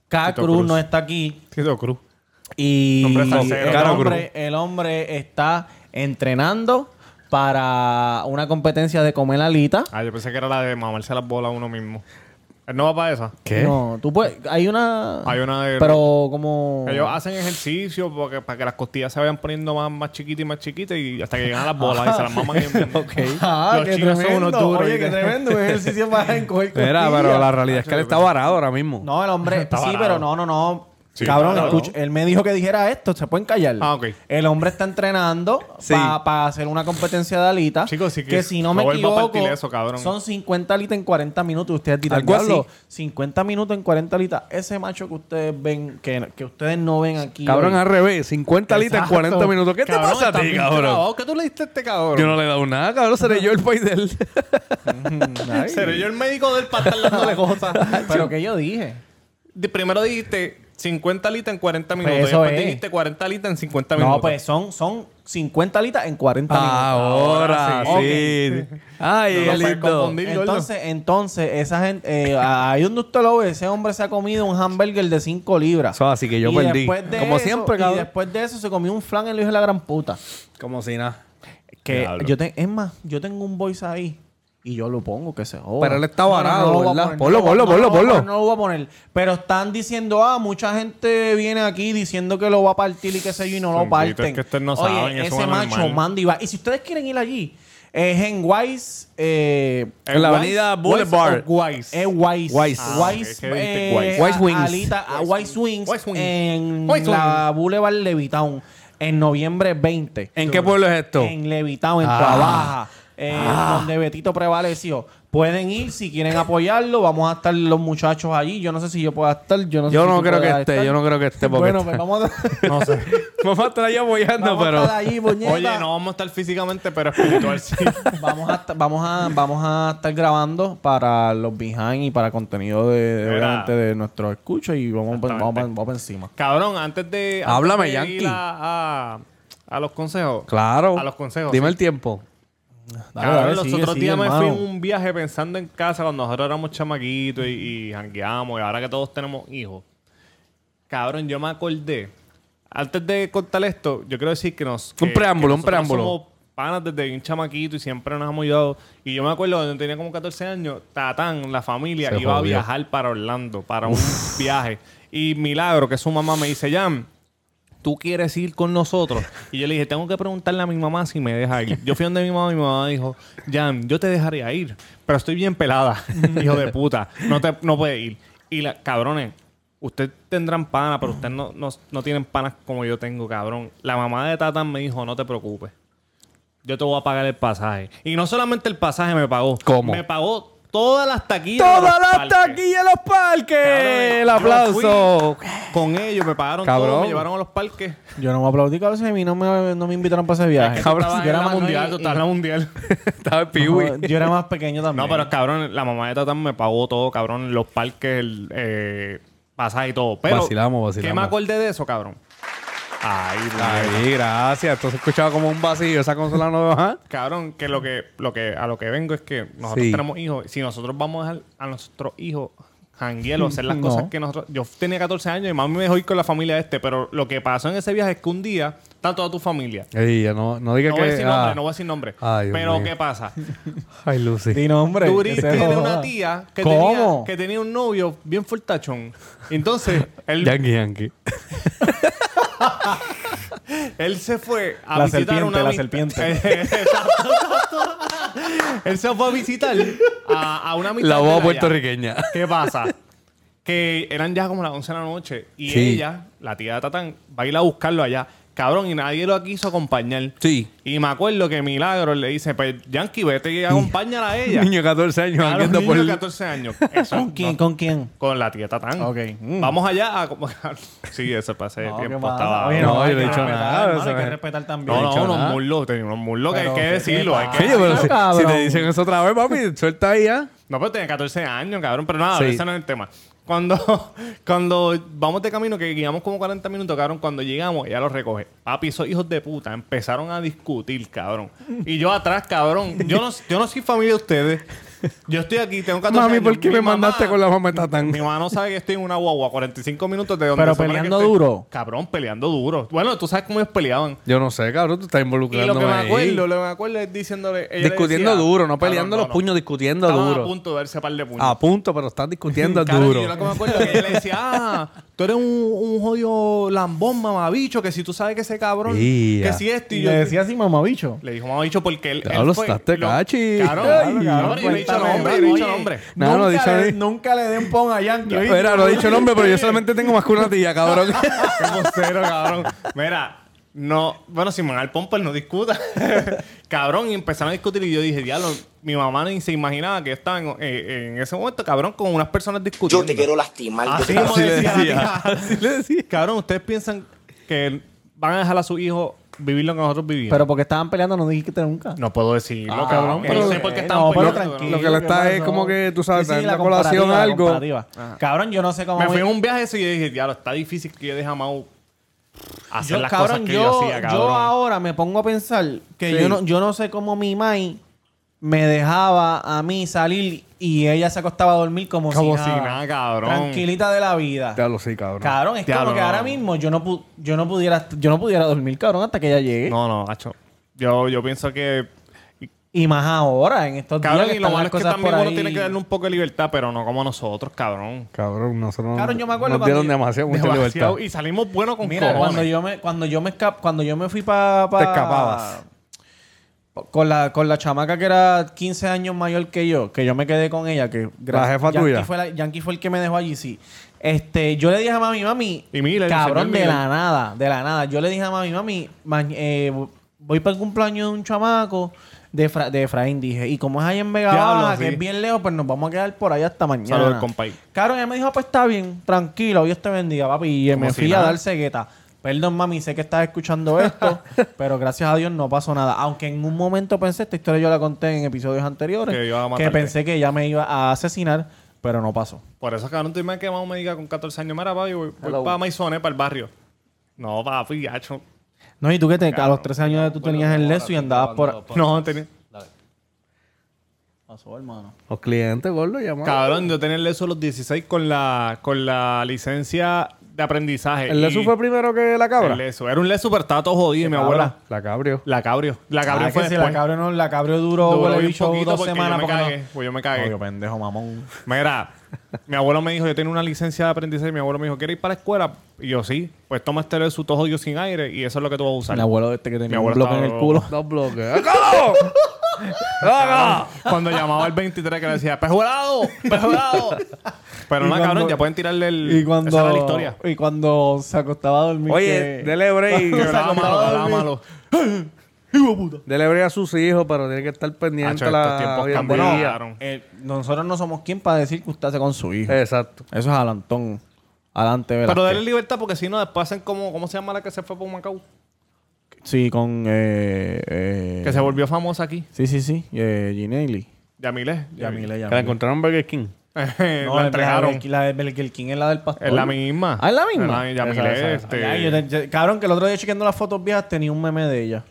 [SPEAKER 2] K.
[SPEAKER 1] Tito
[SPEAKER 2] Cruz,
[SPEAKER 1] Cruz.
[SPEAKER 2] no está aquí?
[SPEAKER 1] Tito Cruz.
[SPEAKER 2] Y hombre, el hombre está entrenando para una competencia de comer alita.
[SPEAKER 1] Ah, yo pensé que era la de mamarse las bolas a uno mismo. ¿Él no va para esa?
[SPEAKER 3] ¿Qué?
[SPEAKER 2] No, tú puedes. Hay una.
[SPEAKER 1] Hay una de...
[SPEAKER 2] Pero como.
[SPEAKER 1] Ellos hacen ejercicio porque, para que las costillas se vayan poniendo más, más chiquitas y más chiquitas y hasta que llegan a las bolas y se las maman. bien.
[SPEAKER 2] Ah,
[SPEAKER 1] Los
[SPEAKER 2] qué
[SPEAKER 1] chinos son unos duros,
[SPEAKER 2] Oye, qué tremendo. Un ejercicio para encoger
[SPEAKER 3] Mira, pero la realidad es que él está varado ahora mismo.
[SPEAKER 2] No, el hombre. Sí, pero no, no, no.
[SPEAKER 1] Sí,
[SPEAKER 2] Cabrón,
[SPEAKER 1] claro.
[SPEAKER 2] escucha, él me dijo que dijera esto, se pueden callar.
[SPEAKER 1] Ah, ok.
[SPEAKER 2] El hombre está entrenando
[SPEAKER 3] Sí.
[SPEAKER 2] para hacer una competencia de alitas.
[SPEAKER 1] Chicos, sí que
[SPEAKER 2] que si no me equivoco,
[SPEAKER 1] eso,
[SPEAKER 2] son 50 alitas en 40 minutos. Ustedes dirán. "Diablo, 50 minutos en 40 alitas. Ese macho que ustedes ven, que, que ustedes no ven aquí.
[SPEAKER 3] Cabrón,
[SPEAKER 2] hoy.
[SPEAKER 3] al revés. 50 litros en
[SPEAKER 2] Exacto.
[SPEAKER 3] 40 minutos. ¿Qué te pasa a ti, cabrón?
[SPEAKER 1] ¿Qué tú le diste a este cabrón?
[SPEAKER 3] Yo no le he dado nada, cabrón. Seré yo el país de él.
[SPEAKER 1] Seré yo el médico del para estar dándole cosas.
[SPEAKER 2] Pero que yo dije.
[SPEAKER 1] De- primero dijiste 50 litros en 40 minutos.
[SPEAKER 2] Pues
[SPEAKER 1] y
[SPEAKER 2] eso
[SPEAKER 1] después
[SPEAKER 2] es.
[SPEAKER 1] dijiste 40 litros en 50 minutos.
[SPEAKER 2] No, pues son, son 50 alitas en 40 minutos.
[SPEAKER 3] Ahora
[SPEAKER 1] Ahora
[SPEAKER 3] sí. Ay,
[SPEAKER 1] No puedes
[SPEAKER 3] lindo.
[SPEAKER 2] Entonces, entonces, esa gente, eh, ahí donde usted lo ve, ese hombre se ha comido un hamburger de 5 libras.
[SPEAKER 3] Eso, así que yo
[SPEAKER 2] Y
[SPEAKER 3] perdí.
[SPEAKER 2] después de
[SPEAKER 3] Como
[SPEAKER 2] eso-
[SPEAKER 3] siempre,
[SPEAKER 2] Y
[SPEAKER 3] cabrón.
[SPEAKER 2] después de eso se comió un flan el hijo de la gran puta.
[SPEAKER 3] Como si nada.
[SPEAKER 2] Que yo te, es más, yo tengo un voice ahí y yo lo pongo que se joda.
[SPEAKER 3] Pero él está varado,
[SPEAKER 2] voy a
[SPEAKER 3] ¿verdad? Ponlo,
[SPEAKER 2] no lo voy-
[SPEAKER 3] ponlo,
[SPEAKER 2] no
[SPEAKER 3] ponlo,
[SPEAKER 2] poner, No lo voy a poner. Pero están diciendo, ah, mucha gente viene aquí diciendo que lo va a partir y qué sé yo y no lo parten.
[SPEAKER 1] es que ustedes no
[SPEAKER 2] Oye,
[SPEAKER 1] saben,
[SPEAKER 2] ese
[SPEAKER 1] es
[SPEAKER 2] macho
[SPEAKER 1] normal.
[SPEAKER 2] manda y va. Y si ustedes quieren ir allí, es en Wise. Eh,
[SPEAKER 3] En la avenida Boulevard.
[SPEAKER 1] Wise.
[SPEAKER 2] es Wise.
[SPEAKER 3] Wise.
[SPEAKER 1] Ah,
[SPEAKER 2] Wise, eh,
[SPEAKER 1] Wise.
[SPEAKER 3] Wise Wings.
[SPEAKER 2] Alita- ah, Wise Wings.
[SPEAKER 1] Wise Wings.
[SPEAKER 2] En la Boulevard Levitown. En noviembre 20.
[SPEAKER 3] ¿En qué pueblo es esto?
[SPEAKER 2] En Levitown, en
[SPEAKER 3] Ah.
[SPEAKER 2] Trabaja. Eh, Donde Betito prevaleció. Pueden ir si quieren apoyarlo. Vamos a estar los muchachos allí. Yo no sé si yo pueda estar. Yo no, sé
[SPEAKER 3] Yo
[SPEAKER 2] si
[SPEAKER 3] no
[SPEAKER 2] tú
[SPEAKER 3] creo que esté,
[SPEAKER 2] estar.
[SPEAKER 3] yo no creo que esté porque
[SPEAKER 2] Bueno, pues vamos a,
[SPEAKER 1] No sé.
[SPEAKER 3] Vamos a estar ahí apoyando,
[SPEAKER 2] vamos a estar allí.
[SPEAKER 1] Oye, no vamos a estar físicamente, pero espiritual sí.
[SPEAKER 2] Vamos a, estar- vamos, a, vamos a estar grabando para los behind y para contenido de, obviamente de nuestros escuchos y vamos, vamos, vamos, para encima.
[SPEAKER 1] Cabrón, antes de.
[SPEAKER 3] Háblame,
[SPEAKER 1] antes de ir
[SPEAKER 3] Yankee.
[SPEAKER 1] A, a, a los consejos.
[SPEAKER 3] Claro.
[SPEAKER 1] A los consejos.
[SPEAKER 3] Dime
[SPEAKER 1] sí.
[SPEAKER 3] el tiempo.
[SPEAKER 2] Dale,
[SPEAKER 1] los
[SPEAKER 2] sigue,
[SPEAKER 1] otros
[SPEAKER 2] sigue,
[SPEAKER 1] días me fui en un viaje pensando en casa cuando nosotros éramos chamaquitos y, y jangueamos y ahora que todos tenemos hijos. Cabrón, yo me acordé. Antes de contar esto, yo quiero decir que nos...
[SPEAKER 3] Un
[SPEAKER 1] que-
[SPEAKER 3] preámbulo,
[SPEAKER 1] que
[SPEAKER 3] un preámbulo.
[SPEAKER 1] Somos panas desde un chamaquito y siempre nos hemos ayudado. Y yo me acuerdo cuando tenía como 14 años, Tatán, la familia,
[SPEAKER 3] Se
[SPEAKER 1] iba a viajar para Orlando, para un viaje. Y Milagro, que su mamá, me dice, Jan, ¿tú quieres ir con nosotros? Y yo le dije, tengo que preguntarle a mi mamá si me deja ir. Yo fui donde mi mamá y mi mamá dijo, Jan, yo te dejaría ir, pero estoy bien pelada, hijo de puta, no, te, no puede ir. Y la, cabrones, ustedes tendrán pana, pero ustedes no, no, no tienen panas como yo tengo, cabrón. La mamá de Tatán me dijo, no te preocupes, yo te voy a pagar el pasaje. Y no solamente el pasaje me pagó,
[SPEAKER 3] ¿Cómo?
[SPEAKER 1] me pagó todas las taquillas. de
[SPEAKER 3] ¡Todas
[SPEAKER 1] los
[SPEAKER 3] las
[SPEAKER 1] parques.
[SPEAKER 3] taquillas en los parques! ¡El
[SPEAKER 1] Yo
[SPEAKER 3] aplauso!
[SPEAKER 1] Con ellos me pagaron
[SPEAKER 3] Cabrón.
[SPEAKER 1] todo, me llevaron a los parques.
[SPEAKER 2] Yo no me aplaudí, cabrón, si a mí no me, no me invitaron para ese viaje.
[SPEAKER 1] Cabrón,
[SPEAKER 2] yo era
[SPEAKER 1] en
[SPEAKER 2] más
[SPEAKER 1] mundial, tú estabas en la mundial.
[SPEAKER 3] Estaba el piwi.
[SPEAKER 2] no, yo era más pequeño también.
[SPEAKER 1] No, pero cabrón, la mamá de Tatán me pagó todo, cabrón, los parques, el eh, pasaje y todo. Pero,
[SPEAKER 3] Vacilamos, vacilamos.
[SPEAKER 1] ¿qué me acordé de eso, cabrón? Ay, puñeta.
[SPEAKER 3] Ay, gracias. Esto se escuchaba como un vacío. Esa consola no... ¿ah?
[SPEAKER 1] Cabrón, que lo que, lo que a lo que vengo es que nosotros
[SPEAKER 3] Sí.
[SPEAKER 1] tenemos hijos. Si nosotros vamos a dejar a nuestros hijos janguear o hacer las
[SPEAKER 2] No.
[SPEAKER 1] cosas que nosotros... Yo tenía 14 años y mami me dejó ir con la familia de este, pero lo que pasó en ese viaje es que un día Está toda tu familia.
[SPEAKER 3] Ey, ya no, no diga
[SPEAKER 1] No
[SPEAKER 3] que...
[SPEAKER 1] voy a decir
[SPEAKER 3] ah.
[SPEAKER 1] nombre, no voy a decir nombre.
[SPEAKER 3] Ay, Dios
[SPEAKER 1] Pero,
[SPEAKER 3] mío.
[SPEAKER 1] ¿qué pasa?
[SPEAKER 3] Ay, Lucy.
[SPEAKER 2] Di nombre.
[SPEAKER 1] Duris
[SPEAKER 2] que se
[SPEAKER 1] tiene
[SPEAKER 2] joda.
[SPEAKER 1] una tía que
[SPEAKER 2] ¿Cómo?
[SPEAKER 1] tenía, que tenía un novio bien fortachón. Entonces, él,
[SPEAKER 3] Yankee, Yankee.
[SPEAKER 1] él se fue a
[SPEAKER 2] La
[SPEAKER 1] visitar
[SPEAKER 2] serpiente,
[SPEAKER 1] una
[SPEAKER 2] la serpiente.
[SPEAKER 1] Exacto, exacto. él se fue a visitar a, a una amistad
[SPEAKER 3] La voz puertorriqueña.
[SPEAKER 1] ¿Qué pasa? Que eran ya como las 11 de la noche y
[SPEAKER 3] Sí.
[SPEAKER 1] ella, la tía de Tatán, va a ir a buscarlo allá. Cabrón, y nadie lo quiso acompañar.
[SPEAKER 3] Sí.
[SPEAKER 1] Y me acuerdo que Milagro le dice, pues, Yankee, vete y acompáñala a ella.
[SPEAKER 3] Niño de 14 años
[SPEAKER 1] Claro,
[SPEAKER 3] por...
[SPEAKER 1] niño de 14 años. Eso,
[SPEAKER 2] ¿Con quién?
[SPEAKER 1] no,
[SPEAKER 2] ¿Con quién?
[SPEAKER 1] con la tía Tatán.
[SPEAKER 2] Ok. Mm.
[SPEAKER 1] Vamos allá a... sí, ese pasé
[SPEAKER 2] No, ¿qué
[SPEAKER 1] tiempo estaba...
[SPEAKER 2] Oye,
[SPEAKER 3] No,
[SPEAKER 2] hay
[SPEAKER 3] yo no he
[SPEAKER 2] que
[SPEAKER 3] dicho
[SPEAKER 2] respetar,
[SPEAKER 3] nada,
[SPEAKER 2] hermano, Hay que
[SPEAKER 3] es-
[SPEAKER 2] respetar también.
[SPEAKER 1] no, no, unos
[SPEAKER 3] nada.
[SPEAKER 1] muslos, tenía unos muslos que hay que
[SPEAKER 2] ¿qué
[SPEAKER 1] decirlo. Hay que
[SPEAKER 3] pero si, te dicen eso otra vez, papi, suelta ahí ya.
[SPEAKER 1] No, pero tenía 14 años, cabrón. Pero nada, ese no es el tema. Cuando, cuando vamos de camino, que guiamos como 40 minutos, cabrón, cuando llegamos, ella lo recoge. Papi, esos hijos de puta empezaron a discutir, cabrón. Y yo atrás, cabrón. Yo no, yo no soy familia de ustedes. Yo estoy aquí, tengo 14
[SPEAKER 3] Mami,
[SPEAKER 1] años.
[SPEAKER 3] ¿por qué
[SPEAKER 1] Mi
[SPEAKER 3] me
[SPEAKER 1] mamá-
[SPEAKER 3] mandaste con la mamá de Tatán?
[SPEAKER 1] Mi mamá no sabe que estoy en una guagua 45 minutos de donde
[SPEAKER 2] Pero
[SPEAKER 1] se supone que
[SPEAKER 2] peleando
[SPEAKER 1] estoy.
[SPEAKER 2] duro.
[SPEAKER 1] Cabrón, peleando duro. Bueno, tú sabes cómo ellos peleaban.
[SPEAKER 3] Yo no sé, cabrón, tú estás
[SPEAKER 1] Y lo que me acuerdo, lo que me acuerdo es diciéndole. ella le
[SPEAKER 3] Discutiendo
[SPEAKER 1] decía-
[SPEAKER 3] duro, no
[SPEAKER 1] Cabrón,
[SPEAKER 3] peleando los
[SPEAKER 1] no.
[SPEAKER 3] puños, discutiendo
[SPEAKER 1] Estaban
[SPEAKER 3] duro.
[SPEAKER 1] a punto de verse par de puños.
[SPEAKER 3] A punto, pero están discutiendo duro.
[SPEAKER 1] y Yo lo que me acuerdo es que ella le decía, ah, tú eres un, un jodido lambón, mamabicho, que si tú sabes que ese cabrón, que si esto y yo.
[SPEAKER 2] Le decía así, mamabicho.
[SPEAKER 1] Le dijo mamabicho porque él. Él fue,
[SPEAKER 3] estás te
[SPEAKER 1] lo-
[SPEAKER 3] cachi.
[SPEAKER 1] Cabrón,
[SPEAKER 3] Ay,
[SPEAKER 1] cabrón,
[SPEAKER 2] cabrón,
[SPEAKER 1] yo no he dicho
[SPEAKER 2] cuéntame,
[SPEAKER 1] nombre, yo no he dicho nombre.
[SPEAKER 3] No, no,
[SPEAKER 2] nunca,
[SPEAKER 3] dicho
[SPEAKER 2] le,
[SPEAKER 3] ahí.
[SPEAKER 2] nunca le den pon a Yankee.
[SPEAKER 3] Mira, no he dicho nombre, pero yo solamente tengo más que una tía, cabrón.
[SPEAKER 1] Qué vocero, cabrón. Mira, no, bueno, si Manuel Pomper no discuta. cabrón, y empezaron a discutir y yo dije, diablo, mi mamá ni se imaginaba que yo estaba en, eh, en ese momento, cabrón, con unas personas discutiendo.
[SPEAKER 7] Yo te quiero lastimar.
[SPEAKER 1] Así
[SPEAKER 3] Así le
[SPEAKER 1] decía, la
[SPEAKER 3] decía.
[SPEAKER 1] tía.
[SPEAKER 3] Así le decía.
[SPEAKER 1] Cabrón, ¿ustedes piensan que van a dejar a su hijo vivir lo que nosotros vivimos?
[SPEAKER 2] Pero porque estaban peleando no dijiste nunca.
[SPEAKER 1] no puedo decirlo,
[SPEAKER 2] Ah,
[SPEAKER 1] cabrón.
[SPEAKER 2] pero-
[SPEAKER 1] no sé por qué están
[SPEAKER 2] no, pero
[SPEAKER 1] peleando,
[SPEAKER 2] tranquilo,
[SPEAKER 3] Lo que le
[SPEAKER 2] ¿qué
[SPEAKER 3] está es como que, tú sabes,
[SPEAKER 2] Sí, sí, la
[SPEAKER 3] la colación algo.
[SPEAKER 2] Cabrón, yo no sé cómo...
[SPEAKER 1] Me fui
[SPEAKER 2] voy-
[SPEAKER 1] en un viaje eso y yo dije, diablo, está difícil que yo deje a Mau hacer
[SPEAKER 2] yo,
[SPEAKER 1] las
[SPEAKER 2] cabrón,
[SPEAKER 1] cosas que
[SPEAKER 2] yo,
[SPEAKER 1] yo, hacía,
[SPEAKER 2] yo
[SPEAKER 1] cabrón.
[SPEAKER 2] ahora me pongo a pensar que
[SPEAKER 3] Sí.
[SPEAKER 2] yo no yo no sé cómo mi mai me dejaba a mí salir y ella se acostaba a dormir como,
[SPEAKER 1] Como
[SPEAKER 2] si
[SPEAKER 1] si
[SPEAKER 2] nada.
[SPEAKER 1] nada, cabrón.
[SPEAKER 2] Tranquilita de la vida.
[SPEAKER 3] Diablo, sí, cabrón.
[SPEAKER 2] Cabrón, es como que
[SPEAKER 1] no.
[SPEAKER 2] ahora mismo yo no, pu- yo no pudiera yo no pudiera dormir, cabrón, hasta que ella llegue.
[SPEAKER 1] No, no, macho. Yo, yo pienso que...
[SPEAKER 2] Y más ahora, en estos días
[SPEAKER 1] Cabrón,
[SPEAKER 2] que
[SPEAKER 1] y lo
[SPEAKER 2] están
[SPEAKER 1] malo
[SPEAKER 2] las
[SPEAKER 1] es que
[SPEAKER 2] cosas
[SPEAKER 1] también
[SPEAKER 2] por
[SPEAKER 1] uno
[SPEAKER 2] ahí.
[SPEAKER 1] tiene que darle un poco de libertad, pero no como nosotros, cabrón.
[SPEAKER 3] Cabrón, nosotros
[SPEAKER 2] Cabrón, yo me acuerdo
[SPEAKER 3] nos dieron demasiado, mucha
[SPEAKER 1] Demasiado.
[SPEAKER 3] libertad.
[SPEAKER 1] Y salimos buenos con
[SPEAKER 2] Mira,
[SPEAKER 1] cojones.
[SPEAKER 2] cuando yo me cuando yo me escap- cuando yo me fui para
[SPEAKER 3] Te escapabas.
[SPEAKER 2] Con la con la chamaca que era 15 años mayor que yo, que yo me quedé con ella, que
[SPEAKER 3] La jefa
[SPEAKER 2] Yankee
[SPEAKER 3] tuya.
[SPEAKER 2] Fue la- Yankee fue el que me dejó allí, sí. Este, yo le dije a mami, mami,
[SPEAKER 1] Y el
[SPEAKER 2] cabrón, de la nada, de la nada. Yo le dije a mami, mami, ma- eh, voy para el cumpleaños de un chamaco de, Fra- de Efraín, dije. Y como es allá en Vega
[SPEAKER 1] Diablo,
[SPEAKER 2] Baja,
[SPEAKER 1] sí.
[SPEAKER 2] que es bien lejos, pues nos vamos a quedar por allá hasta mañana.
[SPEAKER 1] Saludos, compay.
[SPEAKER 2] Claro, ella me dijo, pues está bien, tranquilo, Dios te bendiga, papi. Y
[SPEAKER 1] Como
[SPEAKER 2] me
[SPEAKER 1] si
[SPEAKER 2] fui a dar cegueta. Perdón, mami, sé que estás escuchando esto, pero gracias a Dios no pasó nada. Aunque en un momento pensé, esta historia yo la conté en episodios anteriores,
[SPEAKER 1] Que iba a
[SPEAKER 2] pensé que ella me iba a asesinar, pero no pasó.
[SPEAKER 1] Por eso, cabrón, tú me que Mau me diga con 14 años, mira, papi, voy, voy para Maisones, para el barrio. No, papi, hacho.
[SPEAKER 2] No, y tú que te, a los 13 años tú tenías el leso y andabas por...
[SPEAKER 1] No, tenía...
[SPEAKER 2] Pasó, hermano.
[SPEAKER 3] Los clientes, gordo, llamaron.
[SPEAKER 1] Cabrón, yo tenía el leso a los 16 con la, con la licencia de aprendizaje.
[SPEAKER 3] ¿El Lesu fue primero que la cabra?
[SPEAKER 1] El leso. Era un leso, pero estaba todo jodido. Mi
[SPEAKER 2] cabra?
[SPEAKER 1] abuela...
[SPEAKER 3] La cabrio.
[SPEAKER 1] La cabrio. La cabrio
[SPEAKER 2] Ah,
[SPEAKER 1] fue
[SPEAKER 2] que si la cabrio no, la cabrio duró,
[SPEAKER 1] Duró
[SPEAKER 2] bicho
[SPEAKER 1] poquito
[SPEAKER 2] dos
[SPEAKER 1] porque
[SPEAKER 2] semanas
[SPEAKER 1] yo me
[SPEAKER 2] porque no-
[SPEAKER 1] cagué. Pues yo me cagué.
[SPEAKER 2] Obvio, pendejo, mamón.
[SPEAKER 1] Mira, mi abuelo me dijo, yo tenía una licencia de aprendizaje mi abuelo me dijo, ¿quieres ir para la escuela? Y yo, sí. Pues toma este leso todo jodido sin aire y eso es lo que tú vas a usar.
[SPEAKER 2] El abuelo este que
[SPEAKER 1] Mi
[SPEAKER 2] tenía un
[SPEAKER 1] abuelo
[SPEAKER 2] bloque en el culo.
[SPEAKER 3] Dos bloques. ¡Acabo! ¡Acabo!
[SPEAKER 1] Cuando llamaba al 23 que le decía, ¡Pejorado! ¡Pejorado! Pero no, cabrón, ya pueden tirarle el...
[SPEAKER 2] Y cuando,
[SPEAKER 1] Esa era la historia.
[SPEAKER 2] y cuando se acostaba a dormir.
[SPEAKER 3] Oye,
[SPEAKER 2] que-
[SPEAKER 3] dele break.
[SPEAKER 1] Que hablaba
[SPEAKER 3] Dele break a sus hijos, pero tiene que estar pendiente
[SPEAKER 1] Hacho, estos tiempos cambiaron.
[SPEAKER 2] Eh, nosotros no somos quien para decir que usted hace con su hijo.
[SPEAKER 3] Exacto.
[SPEAKER 2] Eso es adelantón. Adelante, ¿verdad?
[SPEAKER 1] Pero dale libertad porque si no, después hacen como... ¿Cómo se llama la que se fue por Macao?
[SPEAKER 2] Sí, con. Eh, eh,
[SPEAKER 1] Que se volvió famosa aquí.
[SPEAKER 2] Sí, sí, sí. Eh, Ginelli.
[SPEAKER 1] Yamile.
[SPEAKER 2] Yamile,
[SPEAKER 3] Que la
[SPEAKER 2] Yamile.
[SPEAKER 3] encontraron en Burger King.
[SPEAKER 2] No,
[SPEAKER 1] la entregaron.
[SPEAKER 2] La, de- Burger King es la del pastor.
[SPEAKER 1] Es la misma.
[SPEAKER 2] Ah, es la misma.
[SPEAKER 1] La- Yamile,
[SPEAKER 2] Esa, esa, esa.
[SPEAKER 1] este...
[SPEAKER 2] Ay, te- cabrón, que el otro día chequeando las fotos viejas tenía un meme de ella.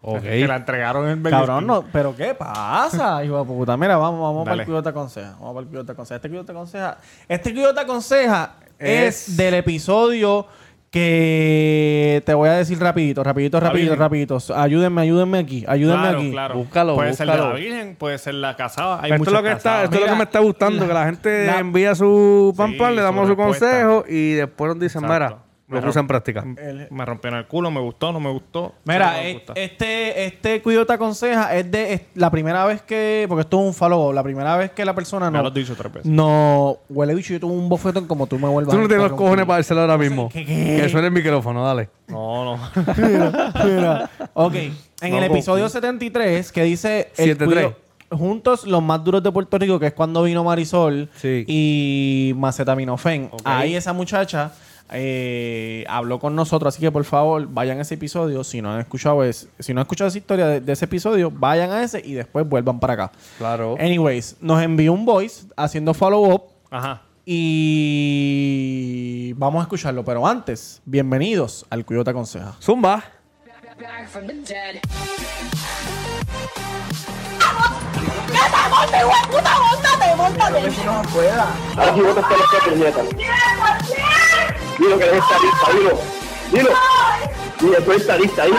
[SPEAKER 3] Ok.
[SPEAKER 1] Que la entregaron en Burger
[SPEAKER 2] Cabrón, no, pero ¿qué pasa? Hijo de puta. Mira, vamos, vamos para el Cuido te aconseja. Vamos para el Cuido te aconseja. Este Cuido te aconseja. Este Cuido te aconseja
[SPEAKER 3] Es-
[SPEAKER 2] es del episodio Que te voy a decir rapidito, rapidito, rapidito, rapidito. Ayúdenme, ayúdenme aquí, ayúdenme
[SPEAKER 1] Claro,
[SPEAKER 2] aquí.
[SPEAKER 1] claro.
[SPEAKER 3] Búscalo,
[SPEAKER 1] puede ser de
[SPEAKER 3] búscalo.
[SPEAKER 1] la Virgen, puede ser la casada. Hay
[SPEAKER 3] esto es lo que está,
[SPEAKER 1] casadas.
[SPEAKER 3] esto es lo que
[SPEAKER 2] Mira,
[SPEAKER 3] me está gustando, que la gente
[SPEAKER 2] la-
[SPEAKER 3] envía su pan
[SPEAKER 1] Sí,
[SPEAKER 3] pan, le damos
[SPEAKER 1] su
[SPEAKER 3] consejo y después nos dicen,
[SPEAKER 1] Exacto.
[SPEAKER 3] mira, lo puse en práctica.
[SPEAKER 1] Me rompieron el culo, me gustó, no me gustó.
[SPEAKER 2] Mira,
[SPEAKER 1] no me
[SPEAKER 2] eh,
[SPEAKER 1] gusta.
[SPEAKER 2] este, este cuido te aconseja es de es la primera vez que, porque esto es un follow la primera vez que la persona
[SPEAKER 1] Me
[SPEAKER 2] no,
[SPEAKER 1] lo has dicho tres veces.
[SPEAKER 2] no huele bicho, yo tuve un bofetón como tú me vuelvas
[SPEAKER 3] Tú no
[SPEAKER 2] a
[SPEAKER 3] tienes los cojones para dárselo ahora mismo.
[SPEAKER 2] ¿qué, qué?
[SPEAKER 3] Que suene el micrófono, dale.
[SPEAKER 1] No, no.
[SPEAKER 2] Mira, ok, en
[SPEAKER 3] No,
[SPEAKER 2] el episodio 73 que dice el
[SPEAKER 3] 73.
[SPEAKER 2] cuido- juntos los más duros de Puerto Rico, que es cuando vino Marisol
[SPEAKER 3] Sí.
[SPEAKER 2] y Macetaminofen. Ahí esa muchacha eh, habló con nosotros, así que por favor vayan a ese episodio. Si no han escuchado, es, si no han escuchado esa historia de, de ese episodio, vayan a ese y después vuelvan para acá.
[SPEAKER 3] Claro.
[SPEAKER 2] Anyways, nos envió un voice haciendo follow up
[SPEAKER 1] Ajá.
[SPEAKER 2] y vamos a escucharlo. Pero antes, bienvenidos al Cuyo te aconseja.
[SPEAKER 3] Zumba.
[SPEAKER 7] Aquí vos estás que. Dilo que eres estadista, dilo. Dilo. Dilo, tú eres estadista, dilo.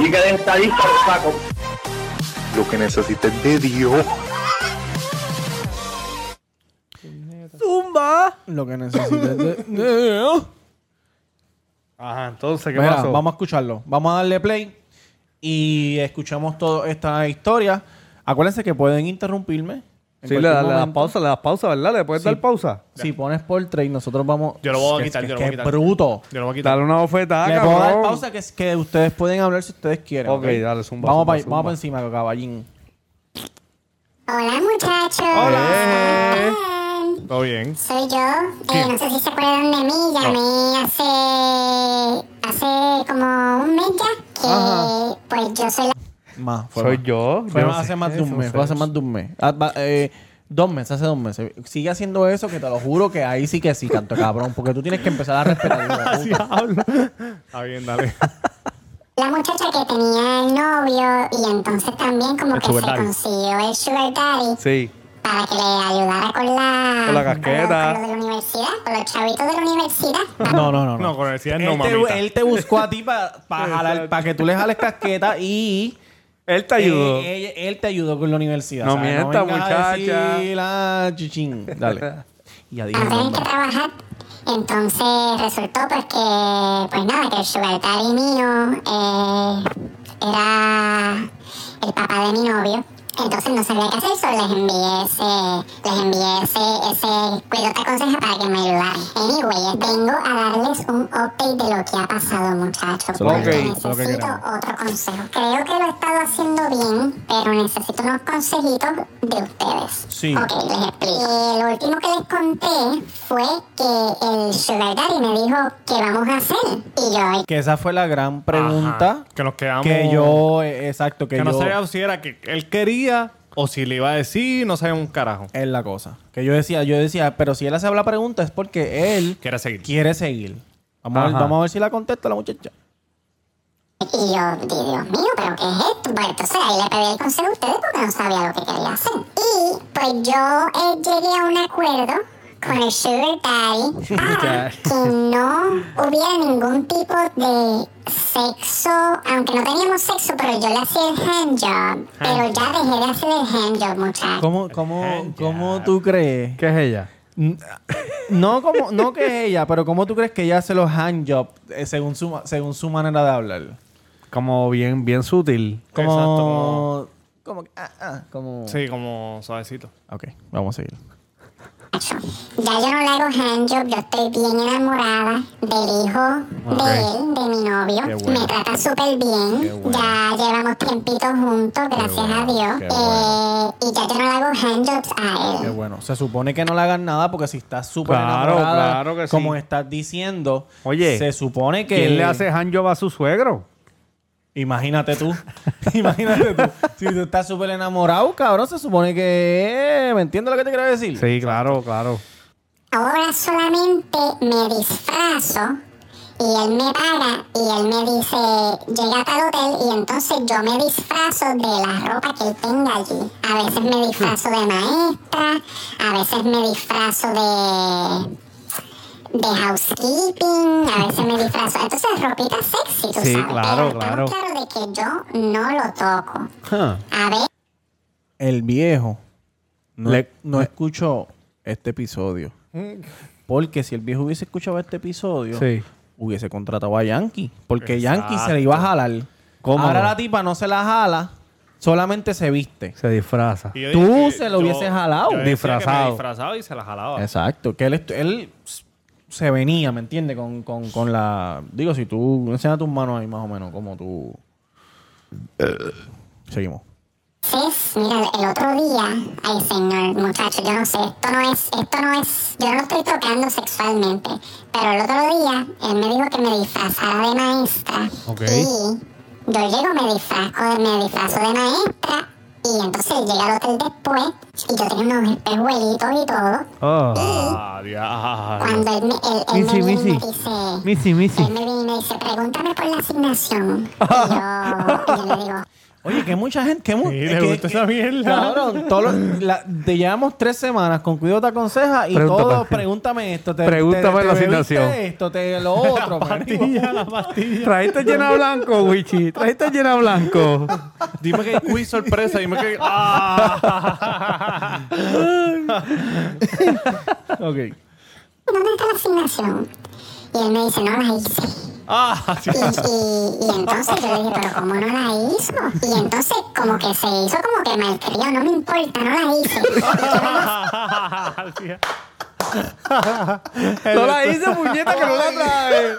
[SPEAKER 7] Y que eres estadista, lo saco.
[SPEAKER 5] Lo que necesites de Dios.
[SPEAKER 2] Zumba. Lo que necesites. de-
[SPEAKER 3] Ajá, entonces, ¿qué
[SPEAKER 2] Mira,
[SPEAKER 3] pasó?
[SPEAKER 2] vamos a escucharlo. Vamos a darle play y escuchamos toda esta historia. Acuérdense que pueden interrumpirme. En
[SPEAKER 3] Sí, le,
[SPEAKER 2] cualquier
[SPEAKER 3] das- le das
[SPEAKER 2] momento.
[SPEAKER 3] pausa, le das pausa, ¿verdad? ¿Le puedes
[SPEAKER 2] Sí.
[SPEAKER 3] dar pausa?
[SPEAKER 2] Si pones por trade, nosotros vamos.
[SPEAKER 1] Yo lo voy a quitar, yo lo voy a quitar.
[SPEAKER 2] bruto.
[SPEAKER 1] Yo lo voy a quitar.
[SPEAKER 3] Dale una bofetada,
[SPEAKER 2] Le puedo dar
[SPEAKER 3] cabrón.
[SPEAKER 2] pausa que, es que ustedes pueden hablar si ustedes quieren.
[SPEAKER 3] Ok, dale, zumba,
[SPEAKER 2] Vamos
[SPEAKER 3] zumba,
[SPEAKER 2] para
[SPEAKER 3] zumba.
[SPEAKER 2] vamos pa encima, caballín.
[SPEAKER 8] Hola muchachos.
[SPEAKER 2] Hola.
[SPEAKER 1] Todo bien.
[SPEAKER 8] Soy yo. Eh, no sé si se acuerdan de mí. Llamé hace hace como un mes ya. Que
[SPEAKER 2] Ajá.
[SPEAKER 8] pues yo soy la
[SPEAKER 2] Más. fue
[SPEAKER 3] Soy
[SPEAKER 2] más.
[SPEAKER 3] yo.
[SPEAKER 2] Fue
[SPEAKER 3] yo
[SPEAKER 2] más- hace más de un
[SPEAKER 3] es,
[SPEAKER 2] mes. Fue hace más de un mes. Ah, va- eh, dos meses, hace dos meses. Sigue haciendo eso que te lo juro que ahí sí que sí, canto cabrón. Porque tú tienes que empezar a respetar. puta.
[SPEAKER 1] Está bien, dale.
[SPEAKER 8] la muchacha que tenía el novio y entonces también como
[SPEAKER 1] El
[SPEAKER 8] que se
[SPEAKER 1] daddy.
[SPEAKER 8] consiguió el sugar daddy
[SPEAKER 3] Sí.
[SPEAKER 8] para que le ayudara con la
[SPEAKER 3] Con la casqueta.
[SPEAKER 8] con lo de la universidad, con los chavitos de la universidad.
[SPEAKER 2] No, no, no.
[SPEAKER 1] No, con el decía
[SPEAKER 2] él,
[SPEAKER 1] no,
[SPEAKER 2] te, él te buscó a ti para que tú le jales casqueta y
[SPEAKER 3] Él te ayudó.
[SPEAKER 2] eh, él, él te ayudó con la universidad.
[SPEAKER 3] No
[SPEAKER 2] ¿sabes?
[SPEAKER 3] mienta,
[SPEAKER 2] a
[SPEAKER 3] muchacha.
[SPEAKER 2] la chichín. Dale. Y ya dije
[SPEAKER 8] a
[SPEAKER 2] el
[SPEAKER 8] tener que trabajar. Entonces resultó pues que, pues nada, que el sugar daddy mío eh, era el papá de mi novio. Entonces no sabía qué hacer, solo les envié ese, les envié ese, ese cuido te aconseja para que me ayudaran. Anyway, vengo a darles un update de lo que ha pasado, muchachos.
[SPEAKER 2] Que
[SPEAKER 8] porque
[SPEAKER 2] que
[SPEAKER 8] necesito otro consejo. Creo que lo he estado haciendo bien, pero necesito unos consejitos de ustedes.
[SPEAKER 2] Sí.
[SPEAKER 8] Ok, les explico. Eh, lo último que les conté fue que el Sugar Daddy me dijo, ¿qué vamos a hacer? Y yo,
[SPEAKER 2] Que esa fue la gran pregunta.
[SPEAKER 1] Ajá. Que nos quedamos.
[SPEAKER 2] Que yo, eh, exacto, que,
[SPEAKER 1] Que,
[SPEAKER 2] yo...
[SPEAKER 1] no sabía si era que él quería o si le iba a decir, no sabía un carajo.
[SPEAKER 2] Es la cosa. Que yo decía, yo decía, pero si él hace la pregunta es porque él
[SPEAKER 1] Quiere seguir.
[SPEAKER 2] quiere seguir. Vamos, a ver, vamos a ver si la contesta la muchacha.
[SPEAKER 8] y yo, di, Dios mío, ¿pero qué es esto? Pues entonces ahí le pedí el consejo a ustedes porque no sabía lo que quería hacer. Y pues yo eh, llegué a un acuerdo con el Sugar Daddy para que no hubiera ningún tipo de sexo, aunque no teníamos sexo, pero yo le hacía el handjob. Pero ya dejé de hacer el handjob, muchachos.
[SPEAKER 2] ¿Cómo, cómo, cómo tú crees?
[SPEAKER 3] ¿Qué es ella?
[SPEAKER 2] No como, no que es ella, pero ¿cómo tú crees que ella hace los handjobs eh, según su, según su manera de hablar?
[SPEAKER 3] Como bien, bien sutil.
[SPEAKER 2] Como...
[SPEAKER 1] Exacto, como-
[SPEAKER 2] Como... Ah, ah, como...
[SPEAKER 1] Sí, como suavecito.
[SPEAKER 2] Ok, vamos a seguir.
[SPEAKER 8] Ya yo no le hago handjob, yo estoy bien enamorada del hijo de él, de mi novio.
[SPEAKER 2] Qué bueno.
[SPEAKER 8] Me trata súper bien.
[SPEAKER 2] Qué bueno.
[SPEAKER 8] Ya llevamos tiempitos juntos, gracias a Dios.
[SPEAKER 2] qué
[SPEAKER 8] Eh, y ya yo no le hago handjobs a
[SPEAKER 2] Qué
[SPEAKER 8] él.
[SPEAKER 2] bueno. Se supone que no le hagan nada porque si estás súper
[SPEAKER 3] Claro,
[SPEAKER 2] enamorada,
[SPEAKER 3] claro que sí.
[SPEAKER 2] como estás diciendo,
[SPEAKER 3] Oye,
[SPEAKER 2] se supone que...
[SPEAKER 3] ¿Quién le hace handjob a su suegro?
[SPEAKER 2] Imagínate tú. Imagínate tú. Si tú estás súper enamorado, cabrón, se supone que... ¿Me entiendes lo que te quiero decir?
[SPEAKER 3] Sí, claro, claro.
[SPEAKER 8] Ahora solamente me disfrazo y él me paga y él me dice, llega a tal hotel y entonces yo me disfrazo de la ropa que él tenga allí. A veces me disfrazo de maestra, a veces me disfrazo de de housekeeping, a veces me disfrazo. Entonces, ropita sexy, tú
[SPEAKER 3] Sí,
[SPEAKER 8] sabes.
[SPEAKER 3] claro,
[SPEAKER 8] pero
[SPEAKER 3] claro.
[SPEAKER 8] estamos claros de que yo no lo toco.
[SPEAKER 3] Huh.
[SPEAKER 8] A ver,
[SPEAKER 2] El viejo no,
[SPEAKER 3] Le-
[SPEAKER 2] no escuchó este episodio. Porque si el viejo hubiese escuchado este episodio,
[SPEAKER 3] Sí.
[SPEAKER 2] hubiese contratado a Yankee. Porque
[SPEAKER 1] Exacto.
[SPEAKER 2] Yankee se le iba a jalar.
[SPEAKER 3] Cómodo.
[SPEAKER 2] Ahora la tipa no se la jala, solamente se viste.
[SPEAKER 3] Se disfraza.
[SPEAKER 1] Yo
[SPEAKER 2] Tú se lo hubieses jalado.
[SPEAKER 1] yo decía que me
[SPEAKER 3] Disfrazado.
[SPEAKER 1] disfrazaba y se la jalaba.
[SPEAKER 2] Exacto. Que él se venía, ¿me entiendes? Con, con, con la... Digo, si tú enseñas tus manos ahí más o menos, como tú... Seguimos.
[SPEAKER 8] Cés, mira, el otro día, ay señor, muchacho, yo no sé, esto no es, esto no es, yo no lo estoy tocando sexualmente, pero el otro día él me dijo que me disfrazara de maestra.
[SPEAKER 3] Ok.
[SPEAKER 8] Y yo llego, me disfrazo, me disfrazo de maestra, y entonces llega al hotel después, y yo tenía unos espejuelitos y todo.
[SPEAKER 3] Oh.
[SPEAKER 1] Diablo.
[SPEAKER 8] Cuando él, me- él, él
[SPEAKER 3] Missy,
[SPEAKER 8] me y dice,
[SPEAKER 3] Missy, Missy.
[SPEAKER 8] él me viene y me dice, pregúntame por la asignación. Y yo, y yo le digo,
[SPEAKER 2] Oye, que mucha gente... Que mu-
[SPEAKER 1] Sí, le gusta
[SPEAKER 2] que-
[SPEAKER 1] esa mierda.
[SPEAKER 2] Cabrón, todos los- la- te llevamos tres semanas con Cuido te aconseja y
[SPEAKER 3] Pregúntame.
[SPEAKER 2] todo, pregúntame esto. Te,
[SPEAKER 3] Pregúntame
[SPEAKER 2] te-
[SPEAKER 3] la
[SPEAKER 2] te bebiste
[SPEAKER 3] asignación.
[SPEAKER 2] esto, te lo otro.
[SPEAKER 1] pastilla, la pastilla.
[SPEAKER 3] Trajiste llena blanco, Wichi. Trajiste llena blanco.
[SPEAKER 1] Dime que hay quiz sorpresa. Dime que. ¡Ah!
[SPEAKER 2] ok.
[SPEAKER 8] ¿dónde está la asignación? Y él me dice, no la hice.
[SPEAKER 1] ¡Ah! sí.
[SPEAKER 8] Y, y, y entonces yo le dije, pero ¿cómo no la hizo? Y entonces como que se hizo como que malcriado, no me importa, no la hice.
[SPEAKER 3] No la hice, puñeta, que no la trae.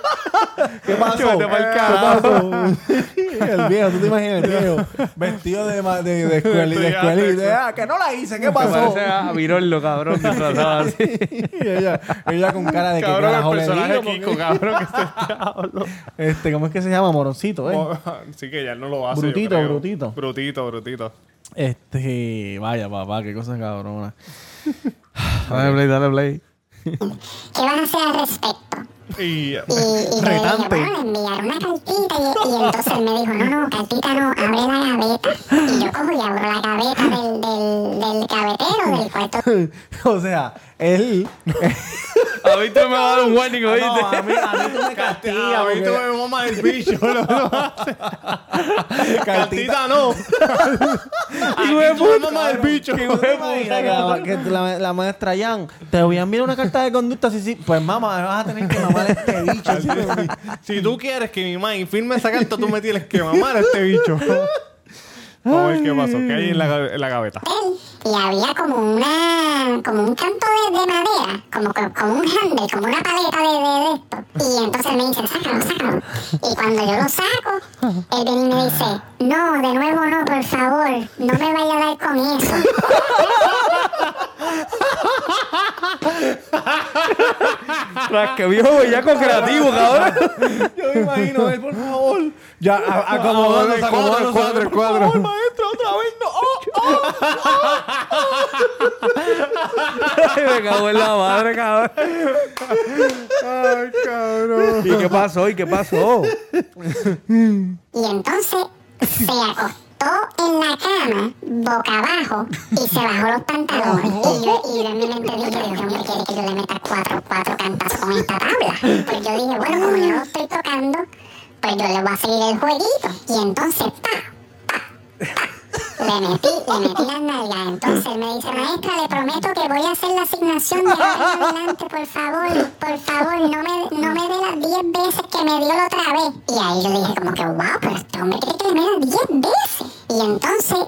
[SPEAKER 2] ¿Qué pasó? ¿Qué pasó? el viejo, ¿tú te imaginas el viejo? Vestido de, de, de escuela de escuelita. Ah, que no la hice, ¿qué pasó?
[SPEAKER 3] parece a Virollo, cabrón, disfrazado así.
[SPEAKER 2] Y ella, ella con cara de que
[SPEAKER 1] Cabrón, el
[SPEAKER 2] carajo le
[SPEAKER 1] personaje
[SPEAKER 2] digo,
[SPEAKER 1] Kiko, cabrón, que este diablo.
[SPEAKER 2] Este, ¿cómo es que se llama? Moroncito, ¿eh?
[SPEAKER 1] Sí que ya no lo hace.
[SPEAKER 2] Brutito, brutito.
[SPEAKER 1] Brutito, brutito.
[SPEAKER 2] Este, vaya papá, qué cosa cabrona.
[SPEAKER 3] Dale play, dale play.
[SPEAKER 8] ¿Qué vas a hacer al respecto?
[SPEAKER 1] Y.
[SPEAKER 8] Y, y yo le bueno, una cartita y, y entonces él me dijo, no, no, cartita no, abre la gaveta. Y yo cojo y abro la gaveta del, del, del gavetero del cuarto.
[SPEAKER 2] o sea, él...
[SPEAKER 3] A mí tú me vas a dar un warning,
[SPEAKER 2] No,
[SPEAKER 3] ¿oíste?
[SPEAKER 2] a mí, a mí tú me castigas.
[SPEAKER 1] a mí tú me mamas el bicho. lo hace. Cartita no. Tú me
[SPEAKER 3] puta.
[SPEAKER 1] mamas el bicho.
[SPEAKER 2] ¿Tú te imaginas que la, que la, la maestra Jan te voy a enviar una carta de conducta? Sí, sí. Pues mamá, me vas a tener que mamar este bicho.
[SPEAKER 1] Si tú quieres que mi mamá firme esa carta, tú me tienes que mamar a este bicho. Vamos a ver qué pasó. ¿Qué hay en la, en la gaveta?
[SPEAKER 8] Y había como una como un canto de, de madera como, como, como un handle como una paleta de, de, de esto y entonces me dice sácalo sácalo y cuando yo lo saco él viene y me dice no de nuevo no por favor no me vaya a dar con eso
[SPEAKER 3] Tras que viejo bellaco creativo, cabrón.
[SPEAKER 2] Yo me imagino, él, por favor. Ya, a- acomodándose,
[SPEAKER 1] el cuadro, el cuadro, el
[SPEAKER 2] Por
[SPEAKER 1] cuadro.
[SPEAKER 2] favor, maestro, otra vez no. Oh,
[SPEAKER 3] Ay, me cago en la madre, cabrón.
[SPEAKER 1] Ay, cabrón.
[SPEAKER 3] ¿Y qué pasó? ¿Y qué pasó?
[SPEAKER 8] y entonces se acostó en la cama boca abajo y se bajó los pantalones y yo, y yo en mi mente dije Dios mío quiere que yo le meta cuatro cuatro cantazos con esta tabla pues yo dije bueno como yo no lo estoy tocando pues yo le voy a seguir el jueguito y entonces pa le metí, le metí las nalgas. Entonces me dice, maestra, le prometo que voy a hacer la asignación de ahora adelante, por favor, por favor, no me, no me dé las 10 veces que me dio la otra vez. Y ahí yo dije como que, wow, pero este hombre quiere que le meta 10 veces. Y entonces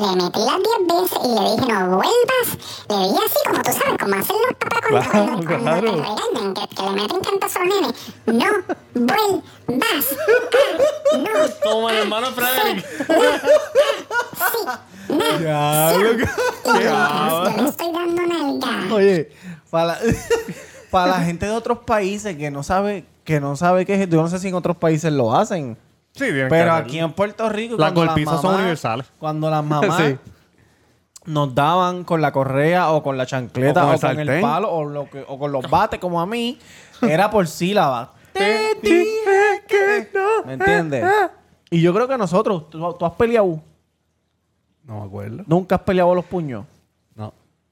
[SPEAKER 8] le metí las 10 veces y le dije, no vuelvas. Le dije así, como tú sabes, como hacen los papás cuando,
[SPEAKER 3] Claro,
[SPEAKER 8] cuando, cuando
[SPEAKER 3] claro.
[SPEAKER 8] te regañan, que, que le meten cantas a los nenes. No vuelvas. Ah, no.
[SPEAKER 1] Como el hermano Frederick.
[SPEAKER 2] Ya,
[SPEAKER 8] Y
[SPEAKER 2] lo
[SPEAKER 8] yo, yo le estoy dando nalga.
[SPEAKER 2] Oye, para la, para la gente de otros países que no sabe que no sabe qué es esto, yo no sé si en otros países lo hacen.
[SPEAKER 1] Sí, tienen que
[SPEAKER 2] Pero
[SPEAKER 1] hacerlo.
[SPEAKER 2] aquí en Puerto Rico
[SPEAKER 1] Las
[SPEAKER 2] cuando
[SPEAKER 1] golpizas son
[SPEAKER 2] mamás-
[SPEAKER 1] universales.
[SPEAKER 2] Cuando las mamás
[SPEAKER 3] Sí.
[SPEAKER 2] nos daban con la correa o con la chancleta
[SPEAKER 3] O
[SPEAKER 2] o
[SPEAKER 3] con
[SPEAKER 2] con,
[SPEAKER 3] el sartén.
[SPEAKER 2] palo o, lo que, o con los bates como a mí, era por sílaba. Te dije que no. ¿Me entiendes? Y yo creo que nosotros, tú, tú has peleado,
[SPEAKER 3] No me acuerdo.
[SPEAKER 2] nunca has peleado los puños.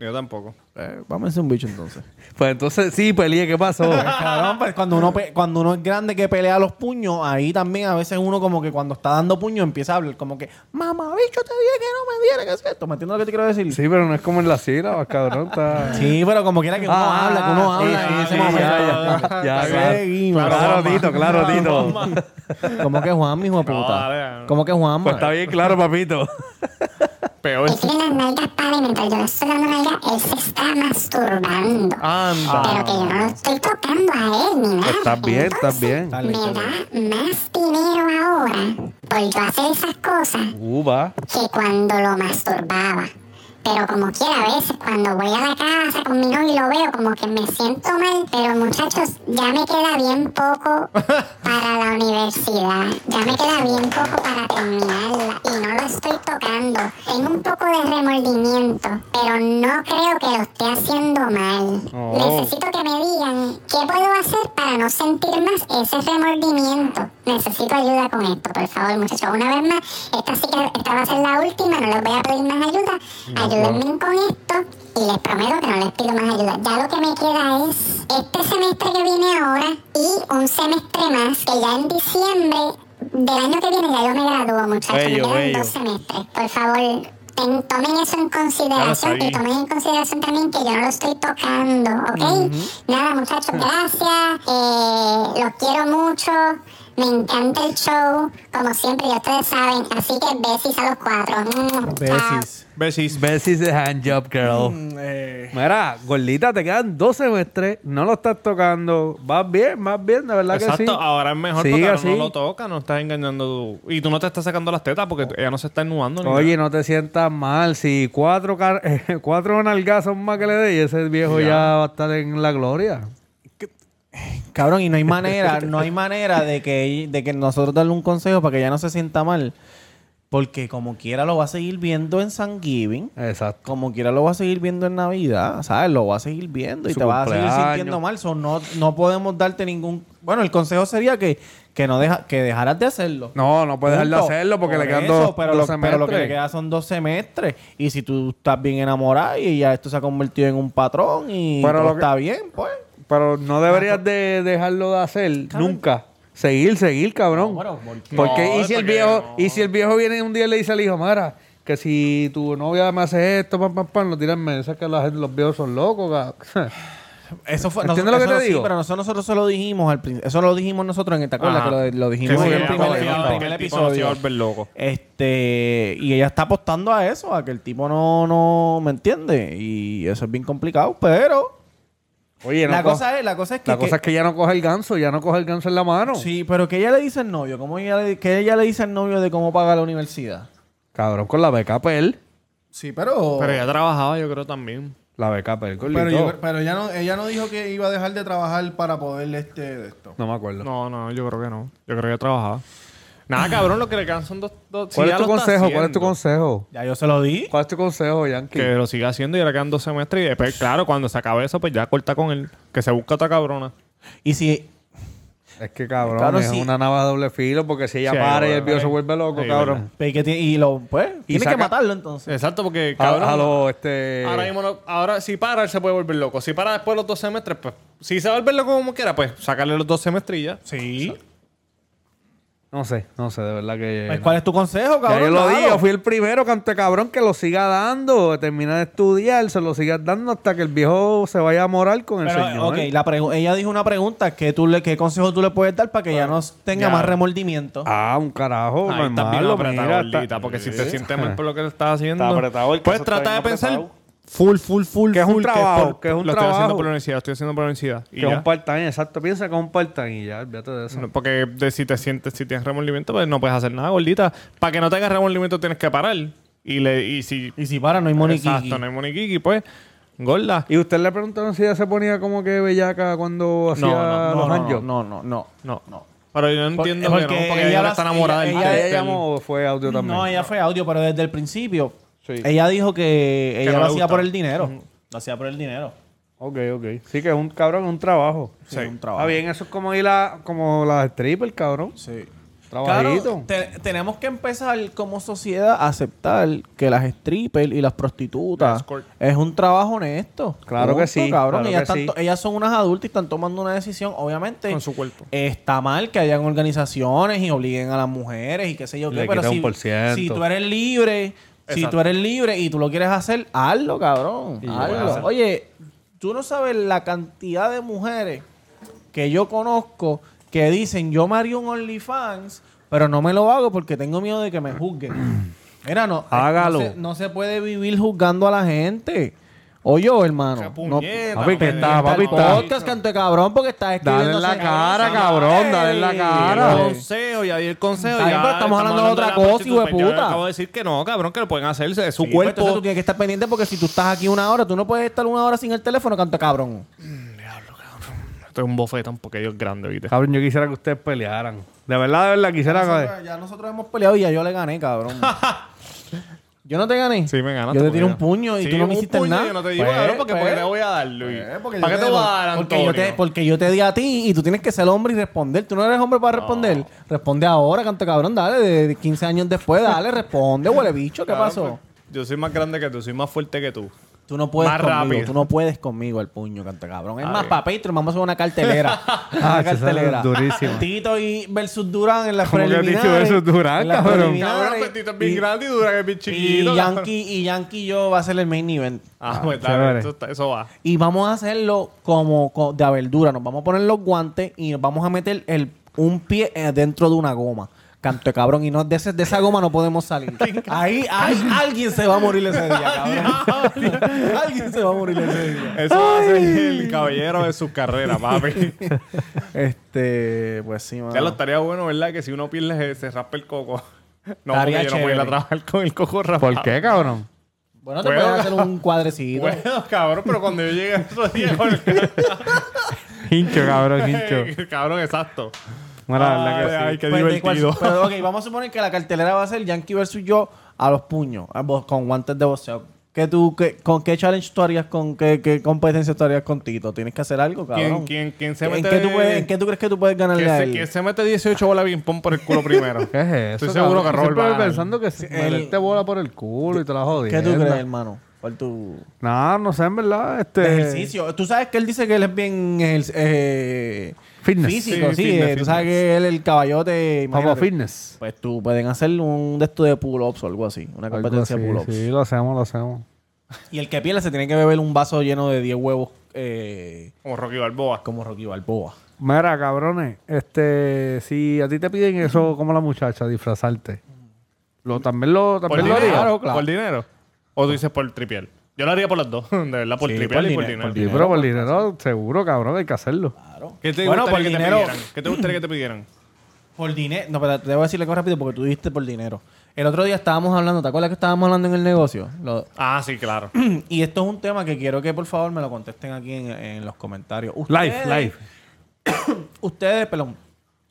[SPEAKER 1] Yo tampoco.
[SPEAKER 2] Eh, vamos a hacer un bicho entonces.
[SPEAKER 3] Pues entonces, sí, peleé, ¿qué pasó?
[SPEAKER 2] Cabrón, pues cuando uno, pe- cuando uno es grande que pelea los puños, ahí también a veces uno como que cuando está dando puño empieza a hablar como que, mamá, bicho, te dije que no me diera, ¿qué es esto? ¿Me entiendes lo que te quiero decir?
[SPEAKER 3] sí, pero no es como en las sílabas, cabrón. Está...
[SPEAKER 2] Sí, pero como quiera que uno
[SPEAKER 3] Ah,
[SPEAKER 2] habla, que uno
[SPEAKER 3] sí,
[SPEAKER 2] habla
[SPEAKER 3] sí,
[SPEAKER 2] en ese
[SPEAKER 3] sí,
[SPEAKER 2] momento.
[SPEAKER 3] ya, ya, ya, claro.
[SPEAKER 2] Seguimos.
[SPEAKER 3] Claro, Tito, claro, Tito.
[SPEAKER 2] Como que Juan, hijo de puta.
[SPEAKER 1] dale.
[SPEAKER 2] Como que Juan,
[SPEAKER 3] Pues está bien claro, papito.
[SPEAKER 1] Peor.
[SPEAKER 8] Él tiene las nalgas para y mientras yo le estoy dando nalgas, él se está masturbando.
[SPEAKER 1] Anda.
[SPEAKER 8] Pero que yo no lo estoy tocando a él ni nada.
[SPEAKER 3] Estás bien, estás bien.
[SPEAKER 8] Me da más dinero ahora por yo hacer esas cosas que cuando lo masturbaba. Pero como quiera, a veces cuando voy a la casa con mi novio y lo veo, como que me siento mal. Pero muchachos, ya me queda bien poco para la universidad. Ya me queda bien poco para terminarla. Y no lo estoy tocando. Tengo un poco de remordimiento, pero no creo que lo esté haciendo mal.
[SPEAKER 3] Oh.
[SPEAKER 8] Necesito que me digan qué puedo hacer para no sentir más ese remordimiento. Necesito ayuda con esto, por favor, muchachos. Una vez más, esta, sí que, esta va a ser la última, no les voy a pedir más ayuda. Ayúdenme con esto y les prometo que no les pido más ayuda. Ya lo que me queda es este semestre que viene ahora y un semestre más, que ya en diciembre del año que viene ya yo me gradúo, muchachos.
[SPEAKER 3] Bello,
[SPEAKER 8] me quedan
[SPEAKER 3] bello.
[SPEAKER 8] dos semestres. Por favor, ten- tomen eso en consideración y tomen en consideración también que yo no lo estoy tocando, ¿ok? Nada, muchachos, gracias. Eh, los quiero mucho. Me encanta el show, como siempre, ya ustedes saben. Así que besis a los cuatro. Mm, chao.
[SPEAKER 2] Besis.
[SPEAKER 1] Besis.
[SPEAKER 3] Bessie the hand job, girl.
[SPEAKER 2] Eh,
[SPEAKER 3] Mira, gordita, te quedan dos semestres, no lo estás tocando. Vas bien, vas bien, de verdad que sí.
[SPEAKER 1] Exacto, ahora es mejor
[SPEAKER 3] Sigue
[SPEAKER 1] porque
[SPEAKER 3] así.
[SPEAKER 1] no lo toca, no estás engañando tú. Y tú no te estás sacando las tetas porque ella no se está ennuando. ni
[SPEAKER 3] Oye, no te sientas mal. Si cuatro, car- cuatro nalgazos más que le dé, y ese viejo ya. va a estar en la gloria.
[SPEAKER 2] Cabrón, y no hay manera, no hay manera de que, de que nosotros darle un consejo para que ella no se sienta mal. Porque como quiera lo va a seguir viendo en San Giving.
[SPEAKER 3] Exacto.
[SPEAKER 2] Como quiera lo va a seguir viendo en Navidad, ¿sabes? Lo va a seguir viendo y
[SPEAKER 3] Su
[SPEAKER 2] te vas a seguir sintiendo mal. So, no, no podemos darte ningún... Bueno, el consejo sería que, que no deja, que dejaras de hacerlo.
[SPEAKER 3] No, no puedes dejar de hacerlo porque
[SPEAKER 2] Por
[SPEAKER 3] le quedan
[SPEAKER 2] eso,
[SPEAKER 3] dos,
[SPEAKER 2] pero,
[SPEAKER 3] dos
[SPEAKER 2] lo, pero lo que le
[SPEAKER 3] semestres.
[SPEAKER 2] queda son dos semestres. Y si tú estás bien enamorada y ya esto se ha convertido en un patrón y
[SPEAKER 3] Pero
[SPEAKER 2] todo
[SPEAKER 3] lo que-
[SPEAKER 2] está bien, pues...
[SPEAKER 3] Pero no deberías de dejarlo de hacer nunca. Seguir, seguir, cabrón.
[SPEAKER 2] No, pero ¿por qué?
[SPEAKER 3] Porque
[SPEAKER 1] No,
[SPEAKER 3] y si el
[SPEAKER 1] porque
[SPEAKER 3] viejo,
[SPEAKER 1] no.
[SPEAKER 3] y si el viejo viene un día y le dice al hijo, Mara, que si tu novia me hace esto, pam, pam, pam, lo tiran mensajes que la gente- los viejos son locos, cabrón.
[SPEAKER 2] Eso fue,
[SPEAKER 3] ¿Entiendes lo que te
[SPEAKER 2] eso sí,
[SPEAKER 3] digo?
[SPEAKER 2] pero nosotros, nosotros se lo dijimos al principio. Eso lo dijimos nosotros en ¿te acuerdas?
[SPEAKER 1] Ajá.
[SPEAKER 2] Que lo, lo dijimos en el primer, el primer episodio.
[SPEAKER 1] loco.
[SPEAKER 2] Este, y ella está apostando a eso, a que el tipo no, no me entiende. Y eso es bien complicado, pero
[SPEAKER 3] Oye, no
[SPEAKER 2] la,
[SPEAKER 3] co-
[SPEAKER 2] cosa es, la cosa es que,
[SPEAKER 3] la cosa es que ya no coge el ganso, ya no coge el ganso en la mano.
[SPEAKER 2] Sí, pero que ella le dice al novio, ¿cómo ella le, que ella le dice al novio de cómo paga la universidad?
[SPEAKER 3] Cabrón, con la beca él.
[SPEAKER 2] Sí, pero...
[SPEAKER 1] Pero ella trabajaba, yo creo también.
[SPEAKER 3] La beca él,
[SPEAKER 9] Pero, yo- pero ella, no, ella no dijo que iba a dejar de trabajar para poder este de esto.
[SPEAKER 3] No me acuerdo.
[SPEAKER 1] No, no, yo creo que no. Yo creo que ella trabajaba. Nada, cabrón, lo que le quedan son dos. dos
[SPEAKER 3] ¿Cuál
[SPEAKER 1] ya
[SPEAKER 3] es tu consejo? ¿Cuál es tu consejo?
[SPEAKER 2] Ya yo se lo di.
[SPEAKER 3] ¿Cuál es tu consejo, Yankee?
[SPEAKER 1] Que lo siga haciendo y le quedan dos semestres. Y después, claro, cuando se acabe eso, pues ya corta con él. Que se busca otra cabrona.
[SPEAKER 2] Y si...
[SPEAKER 3] Es que cabrón,
[SPEAKER 2] Claro,
[SPEAKER 3] es
[SPEAKER 2] sí.
[SPEAKER 3] una navaja de doble filo porque si ella
[SPEAKER 1] Sí,
[SPEAKER 3] para y el viejo se vuelve loco,
[SPEAKER 1] Sí,
[SPEAKER 3] cabrón.
[SPEAKER 2] Y, que tiene- y lo, pues, tiene
[SPEAKER 3] saca-
[SPEAKER 2] que matarlo entonces.
[SPEAKER 1] Exacto, porque, cabrón.
[SPEAKER 3] a lo, este...
[SPEAKER 1] Ahora mismo, no- ahora si para, él se puede volver loco. Si para después de los dos semestres, pues. Si se va a volver loco como quiera, pues sacarle los dos semestres y ya.
[SPEAKER 2] Sí.
[SPEAKER 3] No sé, no sé, de verdad que...
[SPEAKER 2] Pues, ¿Cuál es tu consejo,
[SPEAKER 3] Ya
[SPEAKER 2] cabrón?
[SPEAKER 3] yo lo digo, fui el primero cante cabrón que lo siga dando, termina de estudiar, se lo siga dando hasta que el viejo se vaya a morar con el
[SPEAKER 2] Pero,
[SPEAKER 3] señor.
[SPEAKER 2] ok, la pregu- ella dijo una pregunta. ¿qué, tú le, ¿Qué consejo tú le puedes dar para que ella no tenga
[SPEAKER 1] Ya.
[SPEAKER 2] más remordimiento?
[SPEAKER 3] Ah, un carajo,
[SPEAKER 1] Ahí está
[SPEAKER 3] normal,
[SPEAKER 1] bien
[SPEAKER 3] lo
[SPEAKER 1] apretado,
[SPEAKER 3] mira, está-
[SPEAKER 1] porque si te sientes mal por lo que le estás haciendo,
[SPEAKER 3] Está apretado, el
[SPEAKER 1] pues
[SPEAKER 3] está
[SPEAKER 1] trata de
[SPEAKER 3] bien
[SPEAKER 1] pensar
[SPEAKER 3] apretado.
[SPEAKER 1] Full, full, full,
[SPEAKER 3] Que es un trabajo,
[SPEAKER 1] por-
[SPEAKER 3] que es un
[SPEAKER 1] lo estoy haciendo por la universidad, estoy haciendo por la universidad. Y
[SPEAKER 3] Que es un part-time, exacto. Piensa que es un part-time y ya, olvídate de eso.
[SPEAKER 1] No, Porque de si te sientes, si tienes remordimiento, pues no puedes hacer nada, gordita. Para que no tengas remordimiento tienes que parar. Y, le, y si...
[SPEAKER 2] Y si para, no hay moniquiqui.
[SPEAKER 1] Exacto, no hay moniquiqui, pues, gorda.
[SPEAKER 3] ¿Y usted le preguntaron si ella se ponía como que bellaca cuando hacía
[SPEAKER 2] No, no,
[SPEAKER 3] los anjos?
[SPEAKER 2] no, no, no.
[SPEAKER 1] No.
[SPEAKER 2] No.
[SPEAKER 1] Pero yo no
[SPEAKER 2] Por-
[SPEAKER 1] entiendo
[SPEAKER 2] porque
[SPEAKER 1] que no, porque
[SPEAKER 2] ella
[SPEAKER 1] ella,
[SPEAKER 2] las-
[SPEAKER 1] está enamorada
[SPEAKER 2] ella-
[SPEAKER 1] del
[SPEAKER 3] ¿A ella
[SPEAKER 1] del-
[SPEAKER 3] llamó o fue audio también?
[SPEAKER 2] No, ella fue audio, pero desde el principio.
[SPEAKER 3] Sí.
[SPEAKER 2] Ella dijo que ella
[SPEAKER 1] no
[SPEAKER 2] lo
[SPEAKER 1] le
[SPEAKER 2] hacía por el dinero. Lo hacía por el dinero.
[SPEAKER 3] Ok, ok. Sí, que es un cabrón, es un trabajo.
[SPEAKER 2] Sí, un trabajo.
[SPEAKER 3] Está bien, eso es como ir a, como las strippers, cabrón.
[SPEAKER 2] Sí.
[SPEAKER 3] Trabajito.
[SPEAKER 2] Claro, te- tenemos que empezar como sociedad a aceptar que las strippers y las prostitutas
[SPEAKER 1] Escort.
[SPEAKER 2] es un trabajo honesto.
[SPEAKER 3] Claro que sí,
[SPEAKER 2] Cabrón.
[SPEAKER 3] claro
[SPEAKER 2] ellas,
[SPEAKER 3] que
[SPEAKER 2] están
[SPEAKER 3] sí.
[SPEAKER 2] to- ellas son unas adultas y están tomando una decisión. Obviamente,
[SPEAKER 1] Con su cuerpo.
[SPEAKER 2] está mal que hayan organizaciones y obliguen a las mujeres y qué sé yo
[SPEAKER 3] Le
[SPEAKER 2] qué. Pero
[SPEAKER 3] quitan
[SPEAKER 2] si,
[SPEAKER 3] un por ciento.
[SPEAKER 2] si tú eres libre, si tú eres libre y tú lo quieres hacer, hazlo, cabrón. Hazlo. Oye, tú no sabes la cantidad de mujeres que yo conozco que dicen yo me haría un OnlyFans, pero no me lo hago porque tengo miedo de que me juzguen. Mira, no, eh,
[SPEAKER 3] Hágalo.
[SPEAKER 2] no, se, no se puede vivir juzgando a la gente. O yo, hermano. No,
[SPEAKER 3] Papi, que está, papi, está.
[SPEAKER 2] podcast, canto de cabrón, porque estás escribiendo...
[SPEAKER 3] Dale en la cara, cabrón, dale en la cara.
[SPEAKER 1] El consejo, ya di el consejo. Ya
[SPEAKER 2] pero estamos hablando de otra cosa, hijo de puta.
[SPEAKER 1] acabo de decir que no, cabrón, que lo pueden hacer. Es su
[SPEAKER 2] Sí, pues,
[SPEAKER 1] cuerpo.
[SPEAKER 2] entonces tú tienes que estar pendiente porque si tú estás aquí una hora, tú no puedes estar una hora sin el teléfono, canto de cabrón.
[SPEAKER 1] Esto es un bofetón porque Dios es grande, ¿viste?
[SPEAKER 3] Cabrón, yo quisiera que ustedes pelearan. De verdad, de verdad, quisiera
[SPEAKER 2] ya nosotros hemos peleado y ya yo le gané, cabrón. ¿Yo no te gané?
[SPEAKER 1] Sí, me ganaste.
[SPEAKER 2] Yo te tiré
[SPEAKER 1] porque-
[SPEAKER 2] un puño y
[SPEAKER 1] Sí,
[SPEAKER 2] tú no me hiciste
[SPEAKER 1] puño,
[SPEAKER 2] nada.
[SPEAKER 1] Yo no te digo,
[SPEAKER 2] Pues,
[SPEAKER 1] porque
[SPEAKER 2] pues,
[SPEAKER 1] ¿por qué te voy a dar, Luis?
[SPEAKER 9] porque
[SPEAKER 1] ¿Para qué te
[SPEAKER 9] te-
[SPEAKER 1] voy a dar,
[SPEAKER 2] porque
[SPEAKER 1] Antonio?
[SPEAKER 2] yo, te, porque yo te di a ti y tú tienes que ser hombre y responder. Tú no eres hombre para responder. Responde ahora, canto cabrón, dale, de, de 15 años después, dale, responde, huele bicho, ¿qué pasó?
[SPEAKER 1] pues, Yo soy más grande que tú, soy más fuerte que tú.
[SPEAKER 2] Tú no puedes
[SPEAKER 1] Más
[SPEAKER 2] conmigo,
[SPEAKER 1] rápido.
[SPEAKER 2] tú no puedes conmigo el puño, canto de cabrón. Es
[SPEAKER 1] Está
[SPEAKER 2] más, para Patreon vamos a hacer una cartelera. una
[SPEAKER 3] Ah,
[SPEAKER 2] cartelera.
[SPEAKER 3] durísima.
[SPEAKER 2] Tito y versus Durán en la
[SPEAKER 3] ¿Cómo que has dicho
[SPEAKER 2] preliminares.
[SPEAKER 3] versus Durán,
[SPEAKER 2] en las
[SPEAKER 3] cabrón?
[SPEAKER 1] Cabrón, Petito es bien
[SPEAKER 2] Y-
[SPEAKER 1] grande y dura que es bien
[SPEAKER 2] Y
[SPEAKER 1] chiquito. cabrón.
[SPEAKER 2] Yankee, y Yankee y yo va a ser el main event.
[SPEAKER 1] Ah, pues
[SPEAKER 3] chévere.
[SPEAKER 1] dale, eso, eso va.
[SPEAKER 2] Y vamos a hacerlo como, co- de verdura. Nos vamos a poner los guantes y nos vamos a meter el, un pie eh, dentro de una goma. Canto de cabrón. Y no, de, ese- de esa goma no podemos salir. Ahí, ahí alguien se va a morir ese día, cabrón. alguien se va a morir ese día.
[SPEAKER 1] Eso va a ser el caballero de su carrera, papi.
[SPEAKER 2] Este, pues sí, mano.
[SPEAKER 1] ya lo estaría bueno, ¿verdad? Que si uno pierde, se, raspa el coco. No,
[SPEAKER 2] Estaría
[SPEAKER 1] porque yo no puedo ir a trabajar con el coco raspado.
[SPEAKER 3] ¿Por qué, cabrón?
[SPEAKER 2] Bueno, te puedes hacer un cuadrecito.
[SPEAKER 1] Bueno, cabrón, pero cuando yo llegue a esos días con el
[SPEAKER 3] Hincho, cabrón, hincho.
[SPEAKER 1] cabrón, exacto.
[SPEAKER 3] Bueno, la verdad que sí.
[SPEAKER 1] ay, qué
[SPEAKER 2] Pues, ¿de cuál-
[SPEAKER 1] divertido.
[SPEAKER 2] pero, ok, vamos a suponer que la cartelera va a ser Yankee versus yo a los puños, a bo- con guantes de boxeo. ¿Qué tú, qué- ¿Con qué challenge tú harías? ¿Con qué, qué competencia tú harías con Tito? ¿Tienes que hacer algo, cabrón?
[SPEAKER 1] ¿Quién, quién, quién se
[SPEAKER 2] ¿En
[SPEAKER 1] mete?
[SPEAKER 2] qué, tú puedes- en qué tú crees que tú puedes ganarle
[SPEAKER 1] ¿Quién
[SPEAKER 2] a
[SPEAKER 1] se,
[SPEAKER 2] él?
[SPEAKER 1] quién se mete 18 bolas de ping-pong por el culo primero?
[SPEAKER 3] ¿Qué es eso?
[SPEAKER 1] Estoy seguro que? Robert
[SPEAKER 3] Siempre
[SPEAKER 1] va a ganar.
[SPEAKER 3] pensando que si
[SPEAKER 2] El-
[SPEAKER 3] meterte bola por el culo y te la jodí.
[SPEAKER 2] ¿Qué tú crees, hermano? ¿Cuál tu
[SPEAKER 3] No, no sé, en verdad. Este...
[SPEAKER 2] de ejercicio? Tú sabes que él dice que él es bien ejer- eh,
[SPEAKER 3] Fitness.
[SPEAKER 2] físico,
[SPEAKER 1] Sí,
[SPEAKER 2] sí.
[SPEAKER 1] fitness,
[SPEAKER 2] eh, tú sabes que él el caballote. Imagínate.
[SPEAKER 3] Fitness.
[SPEAKER 2] Pues tú pueden hacer un de esto de pull-ups o algo así. Una competencia de pull-ups.
[SPEAKER 3] Sí, lo hacemos, lo hacemos.
[SPEAKER 2] Y el que pierde se tiene que beber un vaso lleno de 10 huevos eh,
[SPEAKER 1] Como Rocky Balboa.
[SPEAKER 2] como Rocky Balboa.
[SPEAKER 3] Mira, cabrones, este, si a ti te piden eso como la muchacha, disfrazarte, lo, también lo,
[SPEAKER 1] ¿Por
[SPEAKER 3] también lo
[SPEAKER 1] dinero?
[SPEAKER 3] haría.
[SPEAKER 2] claro.
[SPEAKER 1] ¿Por dinero? ¿O tú dices por tripiel? Yo lo haría por las dos. De verdad, por
[SPEAKER 2] Sí, por
[SPEAKER 1] y por
[SPEAKER 2] dinero,
[SPEAKER 1] dinero.
[SPEAKER 3] Sí, pero por dinero, seguro, cabrón, hay que hacerlo.
[SPEAKER 1] ¿Qué te
[SPEAKER 2] Bueno,
[SPEAKER 1] gustaría
[SPEAKER 2] por
[SPEAKER 1] que
[SPEAKER 2] dinero-
[SPEAKER 1] te pidieran? ¿Qué te gustaría que te pidieran?
[SPEAKER 2] Por dinero. No, pero te voy a decirle algo rápido porque tú dijiste por dinero. El otro día estábamos hablando, ¿te acuerdas que estábamos hablando en el negocio? Lo-
[SPEAKER 1] Ah, sí, claro.
[SPEAKER 2] y esto es un tema que quiero que por favor me lo contesten aquí en, en los comentarios.
[SPEAKER 3] Live,
[SPEAKER 2] Ustedes-
[SPEAKER 3] live.
[SPEAKER 2] Ustedes, perdón,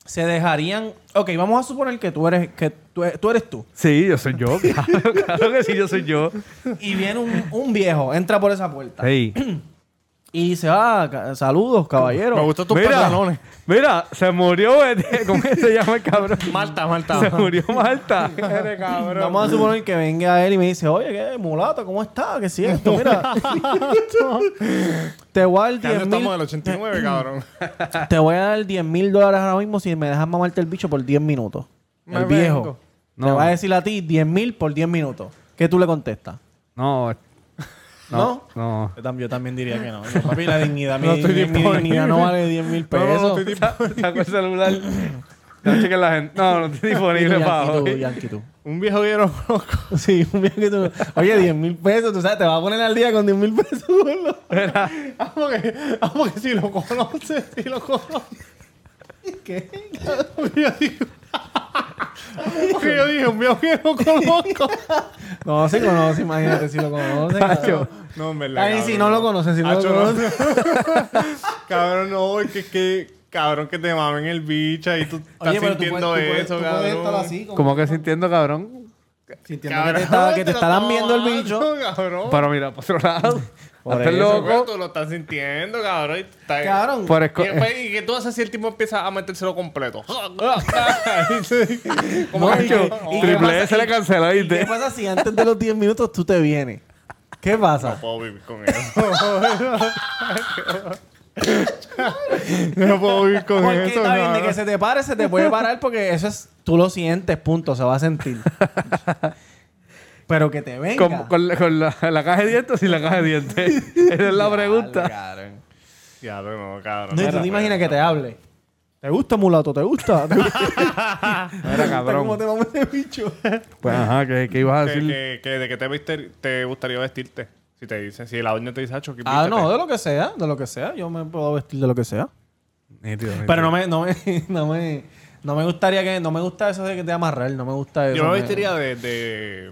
[SPEAKER 2] se dejarían. Ok, vamos a suponer que tú eres, que tú, tú eres tú.
[SPEAKER 3] Sí, yo soy yo, claro, claro que sí, yo soy yo.
[SPEAKER 2] Y viene un, un viejo, entra por esa puerta.
[SPEAKER 3] Hey.
[SPEAKER 2] Y dice, ah, ca- saludos, caballero.
[SPEAKER 1] Me gustan tus
[SPEAKER 3] Mira,
[SPEAKER 1] pantalones.
[SPEAKER 3] mira, se murió, este, ¿cómo que se llama el cabrón?
[SPEAKER 1] Malta, Malta.
[SPEAKER 3] Se murió Malta. Eres cabrón.
[SPEAKER 2] Vamos a suponer que venga él y me dice, oye, ¿qué mulato? ¿Cómo está? ¿Qué siento? Mira. te voy a dar
[SPEAKER 1] ¿Qué año
[SPEAKER 2] 10
[SPEAKER 1] estamos
[SPEAKER 2] mil.
[SPEAKER 1] del 89, cabrón?
[SPEAKER 2] Te voy a dar 10 mil dólares ahora mismo si me dejas mamarte el bicho por 10 minutos.
[SPEAKER 1] Me
[SPEAKER 2] el viejo.
[SPEAKER 1] vengo.
[SPEAKER 2] Te
[SPEAKER 3] No.
[SPEAKER 2] va a decir a ti 10 mil por 10 minutos. ¿Qué tú le contestas?
[SPEAKER 3] No,
[SPEAKER 2] ¿No?
[SPEAKER 3] no.
[SPEAKER 2] Yo también, yo también diría que no. Yo, papi, la dignidad, mi,
[SPEAKER 1] No estoy
[SPEAKER 2] mi- mi
[SPEAKER 1] disponible.
[SPEAKER 2] dignidad no vale 10 mil
[SPEAKER 1] No, no,
[SPEAKER 2] pesos.
[SPEAKER 1] no estoy disponible.
[SPEAKER 3] Saco el celular. No chequen la gente. No, no estoy disponible para hoy.
[SPEAKER 1] Un viejo que yo no conozco.
[SPEAKER 2] Sí, un viejo que tú... Oye, 10 mil pesos, tú sabes, te vas a poner al día con 10 mil pesos.
[SPEAKER 1] Ah, porque, ah, porque si lo conoces, si lo conoces.
[SPEAKER 2] ¿Qué?
[SPEAKER 1] Porque yo digo... Porque yo dije, un viejo que no conozco.
[SPEAKER 2] No, sí conoce, imagínate si lo conoce.
[SPEAKER 3] Tacho.
[SPEAKER 1] No, en verdad.
[SPEAKER 2] Ay, si no lo conoce, si no lo conoce.
[SPEAKER 1] cabrón, no, es que, que cabrón que te mamen el bicho y tú estás
[SPEAKER 2] Oye, pero tú
[SPEAKER 1] sintiendo
[SPEAKER 2] puedes- tú puedes-
[SPEAKER 1] eso,
[SPEAKER 2] tú puedes
[SPEAKER 1] cabrón.
[SPEAKER 2] así, como-
[SPEAKER 3] Como que sintiendo, cabrón.
[SPEAKER 2] Sintiendo que te está, que te está lambiendo el bicho.
[SPEAKER 1] Cabrón.
[SPEAKER 3] Pero mira, por otro lado.
[SPEAKER 2] Por
[SPEAKER 3] Estás
[SPEAKER 2] eso,
[SPEAKER 3] loco.
[SPEAKER 1] Tú lo estás sintiendo, cabrón. y está-
[SPEAKER 2] Cabrón.
[SPEAKER 3] Por esco-
[SPEAKER 1] Y, pues, ¿y qué tú haces si el tipo empieza a metérselo completo?
[SPEAKER 2] No, y que-
[SPEAKER 3] Triple
[SPEAKER 2] pasa-
[SPEAKER 3] S le canceló,
[SPEAKER 2] ¿Y
[SPEAKER 3] ¿viste?
[SPEAKER 2] qué pasa si antes de los 10 minutos tú te vienes? ¿Qué pasa?
[SPEAKER 1] No puedo vivir con eso. no puedo vivir con
[SPEAKER 2] Porque
[SPEAKER 1] eso.
[SPEAKER 2] está bien, de
[SPEAKER 1] cabrón.
[SPEAKER 2] que se te pare, se te puede parar porque eso es, tú lo sientes, punto, se va a sentir. Pero que te venga.
[SPEAKER 3] Con, con la, con la- la caja de dientes o sin la caja de dientes. Esa es la pregunta.
[SPEAKER 1] Ya, no, cabrón.
[SPEAKER 2] No, y tú te imaginas que te hable. ¿Te gusta, mulato? ¿Te gusta? ¿Te gusta?
[SPEAKER 3] Mira, cabrón.
[SPEAKER 2] ¿Cómo te vamos ese bicho?
[SPEAKER 3] Pues ajá, ¿qué, qué ibas a decir?
[SPEAKER 1] que, que de qué te, viste- te gustaría vestirte. Si te dicen, si la doña te dice, Hacho, ¿qué
[SPEAKER 2] Ah,
[SPEAKER 1] vístete"?
[SPEAKER 2] no, de lo que sea, de lo que sea. Yo me puedo vestir de lo que sea.
[SPEAKER 3] Nítido, nítido.
[SPEAKER 2] Pero no me, no me, no me, no me gustaría que, no me gusta eso de que te amarrar, no me gusta eso.
[SPEAKER 1] Yo me vestiría de, de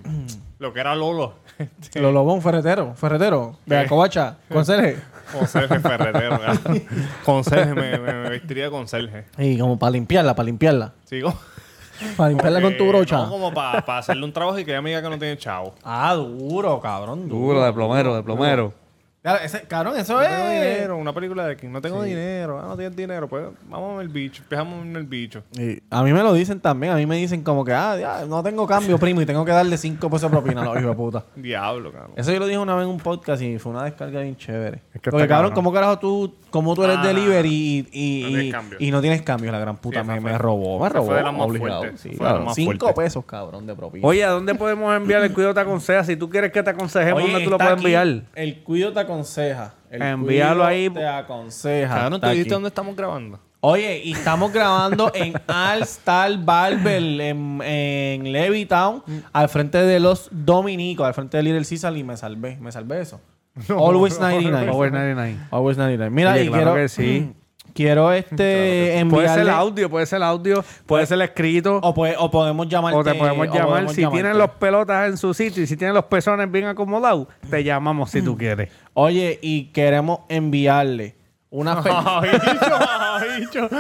[SPEAKER 1] lo que era Lolo.
[SPEAKER 2] Lo lobón, ferretero, ferretero, de la covacha, conserje.
[SPEAKER 1] Con Sergio Ferretero. cabrón. Con Sergio, me, me- me vestiría con Sergio.
[SPEAKER 2] Y como para limpiarla, para limpiarla.
[SPEAKER 1] ¿Sigo?
[SPEAKER 2] Para limpiarla con tu brocha.
[SPEAKER 1] No, como para hacerle un trabajo y que ella me diga que no tiene chavo.
[SPEAKER 2] Ah, duro, cabrón.
[SPEAKER 3] Duro, de plomero, de plomero.
[SPEAKER 2] Claro, ese, cabrón, eso
[SPEAKER 1] No
[SPEAKER 2] es.
[SPEAKER 1] tengo dinero, una película de que no tengo dinero. Ah, no tienes dinero, pues vamos el bicho. Empezamos a ver el bicho.
[SPEAKER 2] Y a mí me lo dicen también. A mí me dicen como que, ah, ya, no tengo cambio, primo, y tengo que darle cinco pesos de propina a los hijos de puta.
[SPEAKER 1] Diablo, cabrón.
[SPEAKER 2] Eso yo lo dije una vez en un podcast y fue una descarga bien chévere.
[SPEAKER 3] Es que
[SPEAKER 2] Porque, cabrón,
[SPEAKER 3] cabrón.
[SPEAKER 2] ¿cómo carajo tú, cómo tú eres
[SPEAKER 1] Ah,
[SPEAKER 2] delivery y, y,
[SPEAKER 1] no tienes
[SPEAKER 2] y-
[SPEAKER 1] cambio.
[SPEAKER 2] y no tienes cambios? La gran puta
[SPEAKER 1] Sí,
[SPEAKER 2] me, robó, me robó.
[SPEAKER 1] fue de las más
[SPEAKER 2] obligado.
[SPEAKER 1] fuertes.
[SPEAKER 2] Sí,
[SPEAKER 1] Fue de
[SPEAKER 2] claro.
[SPEAKER 1] las más
[SPEAKER 2] Cinco
[SPEAKER 1] fuertes.
[SPEAKER 2] pesos, cabrón, de propina.
[SPEAKER 3] Oye, ¿a dónde podemos enviar el cuido te aconseja? Si tú quieres que te aconsejemos, ¿dónde tú lo puedes
[SPEAKER 2] aquí,
[SPEAKER 3] enviar?
[SPEAKER 2] El cuido te aconseja. El
[SPEAKER 3] Envíalo ahí.
[SPEAKER 2] Te aconseja.
[SPEAKER 1] Cabrón, ¿tú dijiste dónde estamos grabando?
[SPEAKER 2] Oye, y estamos grabando en All Star Barber en, en Levittown, al frente de los Dominicos, al frente de Little Caesar, y me salvé. ¿Me salvé eso? Always 99.
[SPEAKER 3] Over 99.
[SPEAKER 2] Always 99. Mira,
[SPEAKER 3] Oye,
[SPEAKER 2] y
[SPEAKER 3] claro
[SPEAKER 2] quiero,
[SPEAKER 3] que sí.
[SPEAKER 2] quiero este
[SPEAKER 3] Puede ser
[SPEAKER 2] enviarle...
[SPEAKER 3] audio, puede ser audio, puede ser escrito.
[SPEAKER 2] o, puede- o podemos llamarte...
[SPEAKER 3] O te podemos llamar.
[SPEAKER 2] podemos
[SPEAKER 3] Si
[SPEAKER 2] llamarte.
[SPEAKER 3] tienen los pelotas en su sitio y si tienen los pezones bien acomodados, te llamamos si tú quieres.
[SPEAKER 2] Oye, y queremos enviarle una...
[SPEAKER 1] Ay, bicho,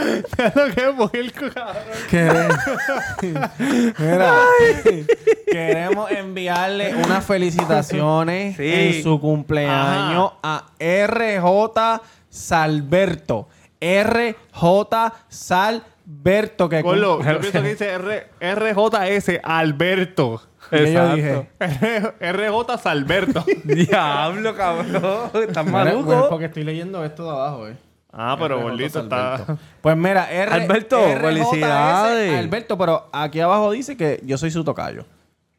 [SPEAKER 2] queremos enviarle unas felicitaciones
[SPEAKER 3] Sí.
[SPEAKER 2] en su cumpleaños a RJ Salberto. RJ Salberto. Que cum-
[SPEAKER 1] yo pienso que dice R RJS Alberto.
[SPEAKER 2] ¿Qué yo
[SPEAKER 3] Exacto.
[SPEAKER 2] dije?
[SPEAKER 1] RJ Salberto.
[SPEAKER 3] Diablo, cabrón. Estás maluco.
[SPEAKER 2] porque estoy leyendo esto de abajo, eh.
[SPEAKER 1] ah, pero gordito está.
[SPEAKER 2] Pues mira, R
[SPEAKER 3] Alberto,
[SPEAKER 2] RJS
[SPEAKER 3] felicidades.
[SPEAKER 2] Alberto, pero aquí abajo dice que yo soy su tocayo.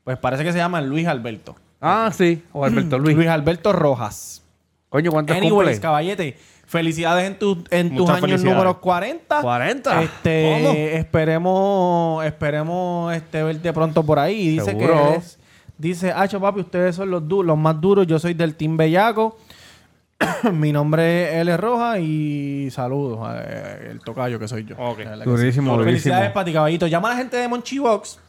[SPEAKER 2] Pues parece que se llama Luis Alberto.
[SPEAKER 3] Ah, sí. O Alberto Luis.
[SPEAKER 2] Luis Alberto Rojas.
[SPEAKER 3] Coño, ¿cuántos
[SPEAKER 2] Anyways,
[SPEAKER 3] cumple?
[SPEAKER 2] caballete, felicidades en, tu- en tus años números 40.
[SPEAKER 3] 40.
[SPEAKER 2] Este,
[SPEAKER 3] ¿Cómo?
[SPEAKER 2] esperemos, esperemos este, verte pronto por ahí. Y dice
[SPEAKER 3] Seguro.
[SPEAKER 2] que eres, dice, Hacho papi, ustedes son los, du- los más duros, yo soy del Team Bellaco. Mi nombre es L. Roja y saludos a eh, tocayo que soy yo.
[SPEAKER 1] Ok.
[SPEAKER 2] De verdad que
[SPEAKER 3] Durísimo,
[SPEAKER 2] sí.
[SPEAKER 3] durísimo.
[SPEAKER 2] Felicidades para ti, caballito. Llama a la gente de Monchibox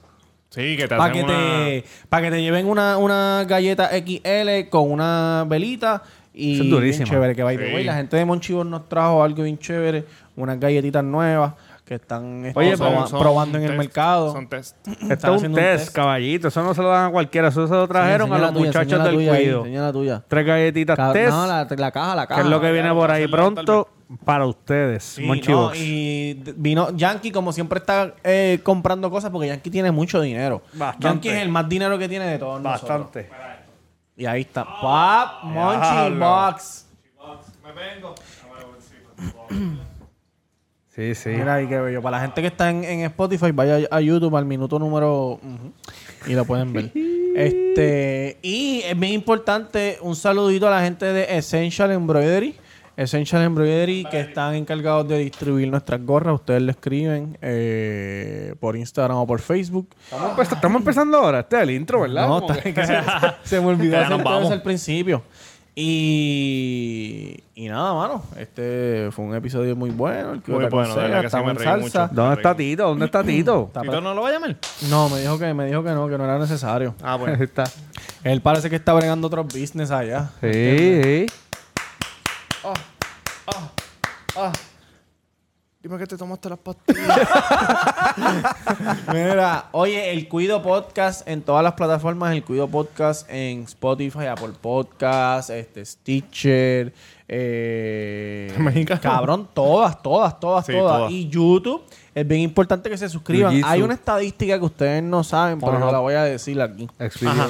[SPEAKER 1] Sí, que te
[SPEAKER 2] para que,
[SPEAKER 1] una...
[SPEAKER 2] te, pa' que te lleven una, una galleta XL con una velita. Y
[SPEAKER 3] durísimo.
[SPEAKER 2] chévere que the
[SPEAKER 1] Sí.
[SPEAKER 2] La gente de Monchivos nos trajo algo bien chévere. Unas galletitas nuevas que están
[SPEAKER 3] Oye,
[SPEAKER 1] son
[SPEAKER 2] probando en el mercado.
[SPEAKER 1] Son test.
[SPEAKER 3] Esto
[SPEAKER 2] Están
[SPEAKER 3] es un test,
[SPEAKER 2] test.
[SPEAKER 3] caballito. Eso no se lo dan a cualquiera. Eso se lo trajeron a los
[SPEAKER 2] tuya,
[SPEAKER 3] muchachos del
[SPEAKER 2] tuya
[SPEAKER 3] cuido.
[SPEAKER 2] enseña la tuya.
[SPEAKER 3] Tres galletitas
[SPEAKER 2] Ca-
[SPEAKER 3] test.
[SPEAKER 2] No, la, la caja, la
[SPEAKER 3] que
[SPEAKER 2] caja.
[SPEAKER 3] es lo que viene por ahí pronto para ustedes.
[SPEAKER 2] Sí,
[SPEAKER 3] Monchi
[SPEAKER 2] no,
[SPEAKER 3] Box.
[SPEAKER 2] y vino Yankee, como siempre está eh, comprando cosas porque Yankee tiene mucho dinero.
[SPEAKER 3] Bastante.
[SPEAKER 2] Yankee es el más dinero que tiene de todos nosotros. Y ahí está. Pap Monchi. Box.
[SPEAKER 3] Sí, sí.
[SPEAKER 2] Mira, y qué bello. Para la gente que está en, en Spotify, vaya a YouTube al minuto número. y lo pueden ver. este Y es bien importante un saludito a la gente de Essential Embroidery. Essential Embroidery que están encargados de distribuir nuestras gorras. Ustedes le escriben eh, por Instagram o por Facebook.
[SPEAKER 3] Estamos, empe- estamos empezando ahora. Este es el intro, ¿verdad?
[SPEAKER 2] No, está-
[SPEAKER 3] que-
[SPEAKER 2] que se, se me olvidó
[SPEAKER 1] Ya
[SPEAKER 2] hacer
[SPEAKER 1] vamos.
[SPEAKER 2] al principio. Y, y nada, mano. Este fue un episodio muy bueno. El que
[SPEAKER 1] Muy bueno, de
[SPEAKER 2] aconseja,
[SPEAKER 1] verdad que sí
[SPEAKER 2] estamos
[SPEAKER 1] me
[SPEAKER 2] en
[SPEAKER 1] reí
[SPEAKER 2] salsa.
[SPEAKER 1] mucho.
[SPEAKER 3] ¿Dónde está Tito? ¿Dónde está Tito?
[SPEAKER 1] ¿Tito no lo va a llamar?
[SPEAKER 2] No, me dijo que me dijo que no, que no era necesario.
[SPEAKER 1] Ah, bueno.
[SPEAKER 3] está.
[SPEAKER 2] Él parece que está bregando otros business allá.
[SPEAKER 3] Sí, sí.
[SPEAKER 1] Dime que te tomaste las pastillas.
[SPEAKER 2] Mira, oye, el Cuido Podcast en todas las plataformas, el Cuido Podcast en Spotify, Apple Podcast, este, Stitcher, eh, cabrón, todas, todas, todas,
[SPEAKER 1] Sí,
[SPEAKER 2] todas.
[SPEAKER 1] todas.
[SPEAKER 2] Y YouTube, es bien importante que se suscriban. Hay una estadística que ustedes no saben, pero
[SPEAKER 3] Ajá.
[SPEAKER 2] no la voy a decir aquí.
[SPEAKER 3] Explica.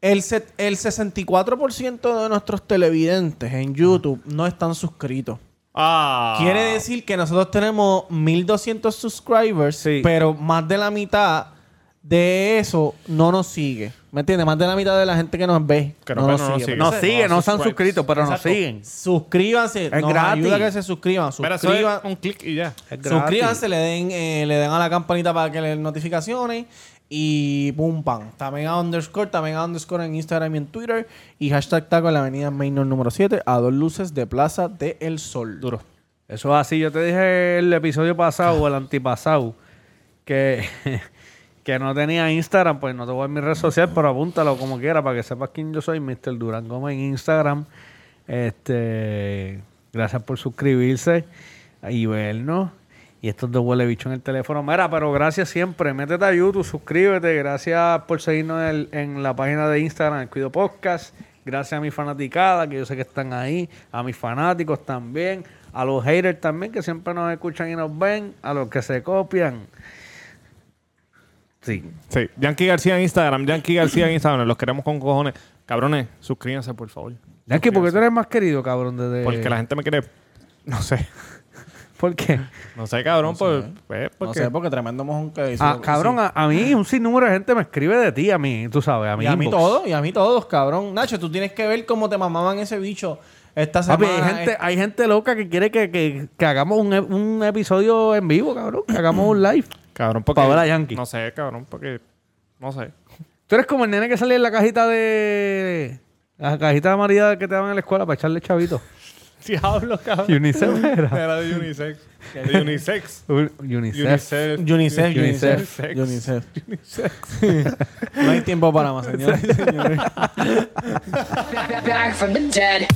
[SPEAKER 2] El, set- el 64% de nuestros televidentes en YouTube no están suscritos.
[SPEAKER 1] Ah.
[SPEAKER 2] Quiere decir que nosotros tenemos 1200 subscribers,
[SPEAKER 3] Sí.
[SPEAKER 2] pero más de la mitad de eso no nos sigue. ¿Me entiendes? Más de la mitad de la gente que nos ve
[SPEAKER 1] Que
[SPEAKER 2] no,
[SPEAKER 1] nos
[SPEAKER 2] nos
[SPEAKER 1] no nos
[SPEAKER 2] sigue.
[SPEAKER 1] sigue.
[SPEAKER 3] No siguen, no se han
[SPEAKER 1] subscribes.
[SPEAKER 3] suscrito, pero nos
[SPEAKER 2] Exacto.
[SPEAKER 3] siguen.
[SPEAKER 2] Suscríbanse.
[SPEAKER 3] Es
[SPEAKER 2] nos
[SPEAKER 3] gratis.
[SPEAKER 2] ayuda a que se suscriban.
[SPEAKER 1] Un clic y ya.
[SPEAKER 3] Es gratis.
[SPEAKER 2] Suscríbanse, le den, eh, le den a la campanita para que le den notificaciones. Y pum pam. Tamega underscore, Tamega underscore en Instagram y en Twitter. Y hashtag taco en la avenida Mainor número 7, a dos luces de Plaza de El Sol. Duro.
[SPEAKER 3] Eso es así. Yo te dije el episodio pasado o el antipasado que, que no tenía Instagram. Pues no te voy a mi red social, pero apúntalo como quiera para que sepas quién yo soy, Mr. Durán en Instagram. Este, gracias por suscribirse y vernos. Y estos dos huele bicho en el teléfono. Mira, pero gracias siempre. Métete a YouTube, suscríbete. Gracias por seguirnos en, el- en la página de Instagram, el Cuido Podcast. Gracias a mi fanaticada, que yo sé que están ahí. A mis fanáticos también. A los haters también, que siempre nos escuchan y nos ven. A los que se copian. Sí.
[SPEAKER 1] Sí. Yankee García en Instagram. Yankee García en Instagram. Los queremos con cojones. Cabrones, suscríbanse, por favor.
[SPEAKER 3] Yankee, ¿por qué tú eres más querido, cabrón? Desde...
[SPEAKER 1] Porque la gente me quiere. No sé.
[SPEAKER 3] ¿Por qué?
[SPEAKER 1] No sé, cabrón. pues, pues,
[SPEAKER 2] No
[SPEAKER 1] porque-
[SPEAKER 2] sé, porque tremendo mojón que hizo.
[SPEAKER 3] Ah, cabrón, a, a mí un sinnúmero de gente me escribe de ti, a mí, tú sabes, a mí.
[SPEAKER 2] Y a mí todo, y a mí todos, cabrón. Nacho, tú tienes que ver cómo te mamaban ese bicho esta
[SPEAKER 3] Papi,
[SPEAKER 2] semana.
[SPEAKER 3] hay gente, hay gente loca que quiere que, que- que hagamos un, e- un episodio en vivo, cabrón. Que hagamos un live.
[SPEAKER 1] Cabrón, porque.
[SPEAKER 3] Pa' ver a Yankee.
[SPEAKER 1] No sé, cabrón, porque. No sé.
[SPEAKER 3] Tú eres como el nene que salía en la cajita de... La cajita de María que te daban en la escuela para echarle chavito.
[SPEAKER 1] Diablo, cabrón.
[SPEAKER 3] Unicef era.
[SPEAKER 1] Era de unisex. De unisex.
[SPEAKER 3] Unicef.
[SPEAKER 1] Unicef.
[SPEAKER 2] Unicef,
[SPEAKER 3] Unicef,
[SPEAKER 2] Unicef. Unicef. No hay tiempo para más, señores.
[SPEAKER 4] Back, back from the dead.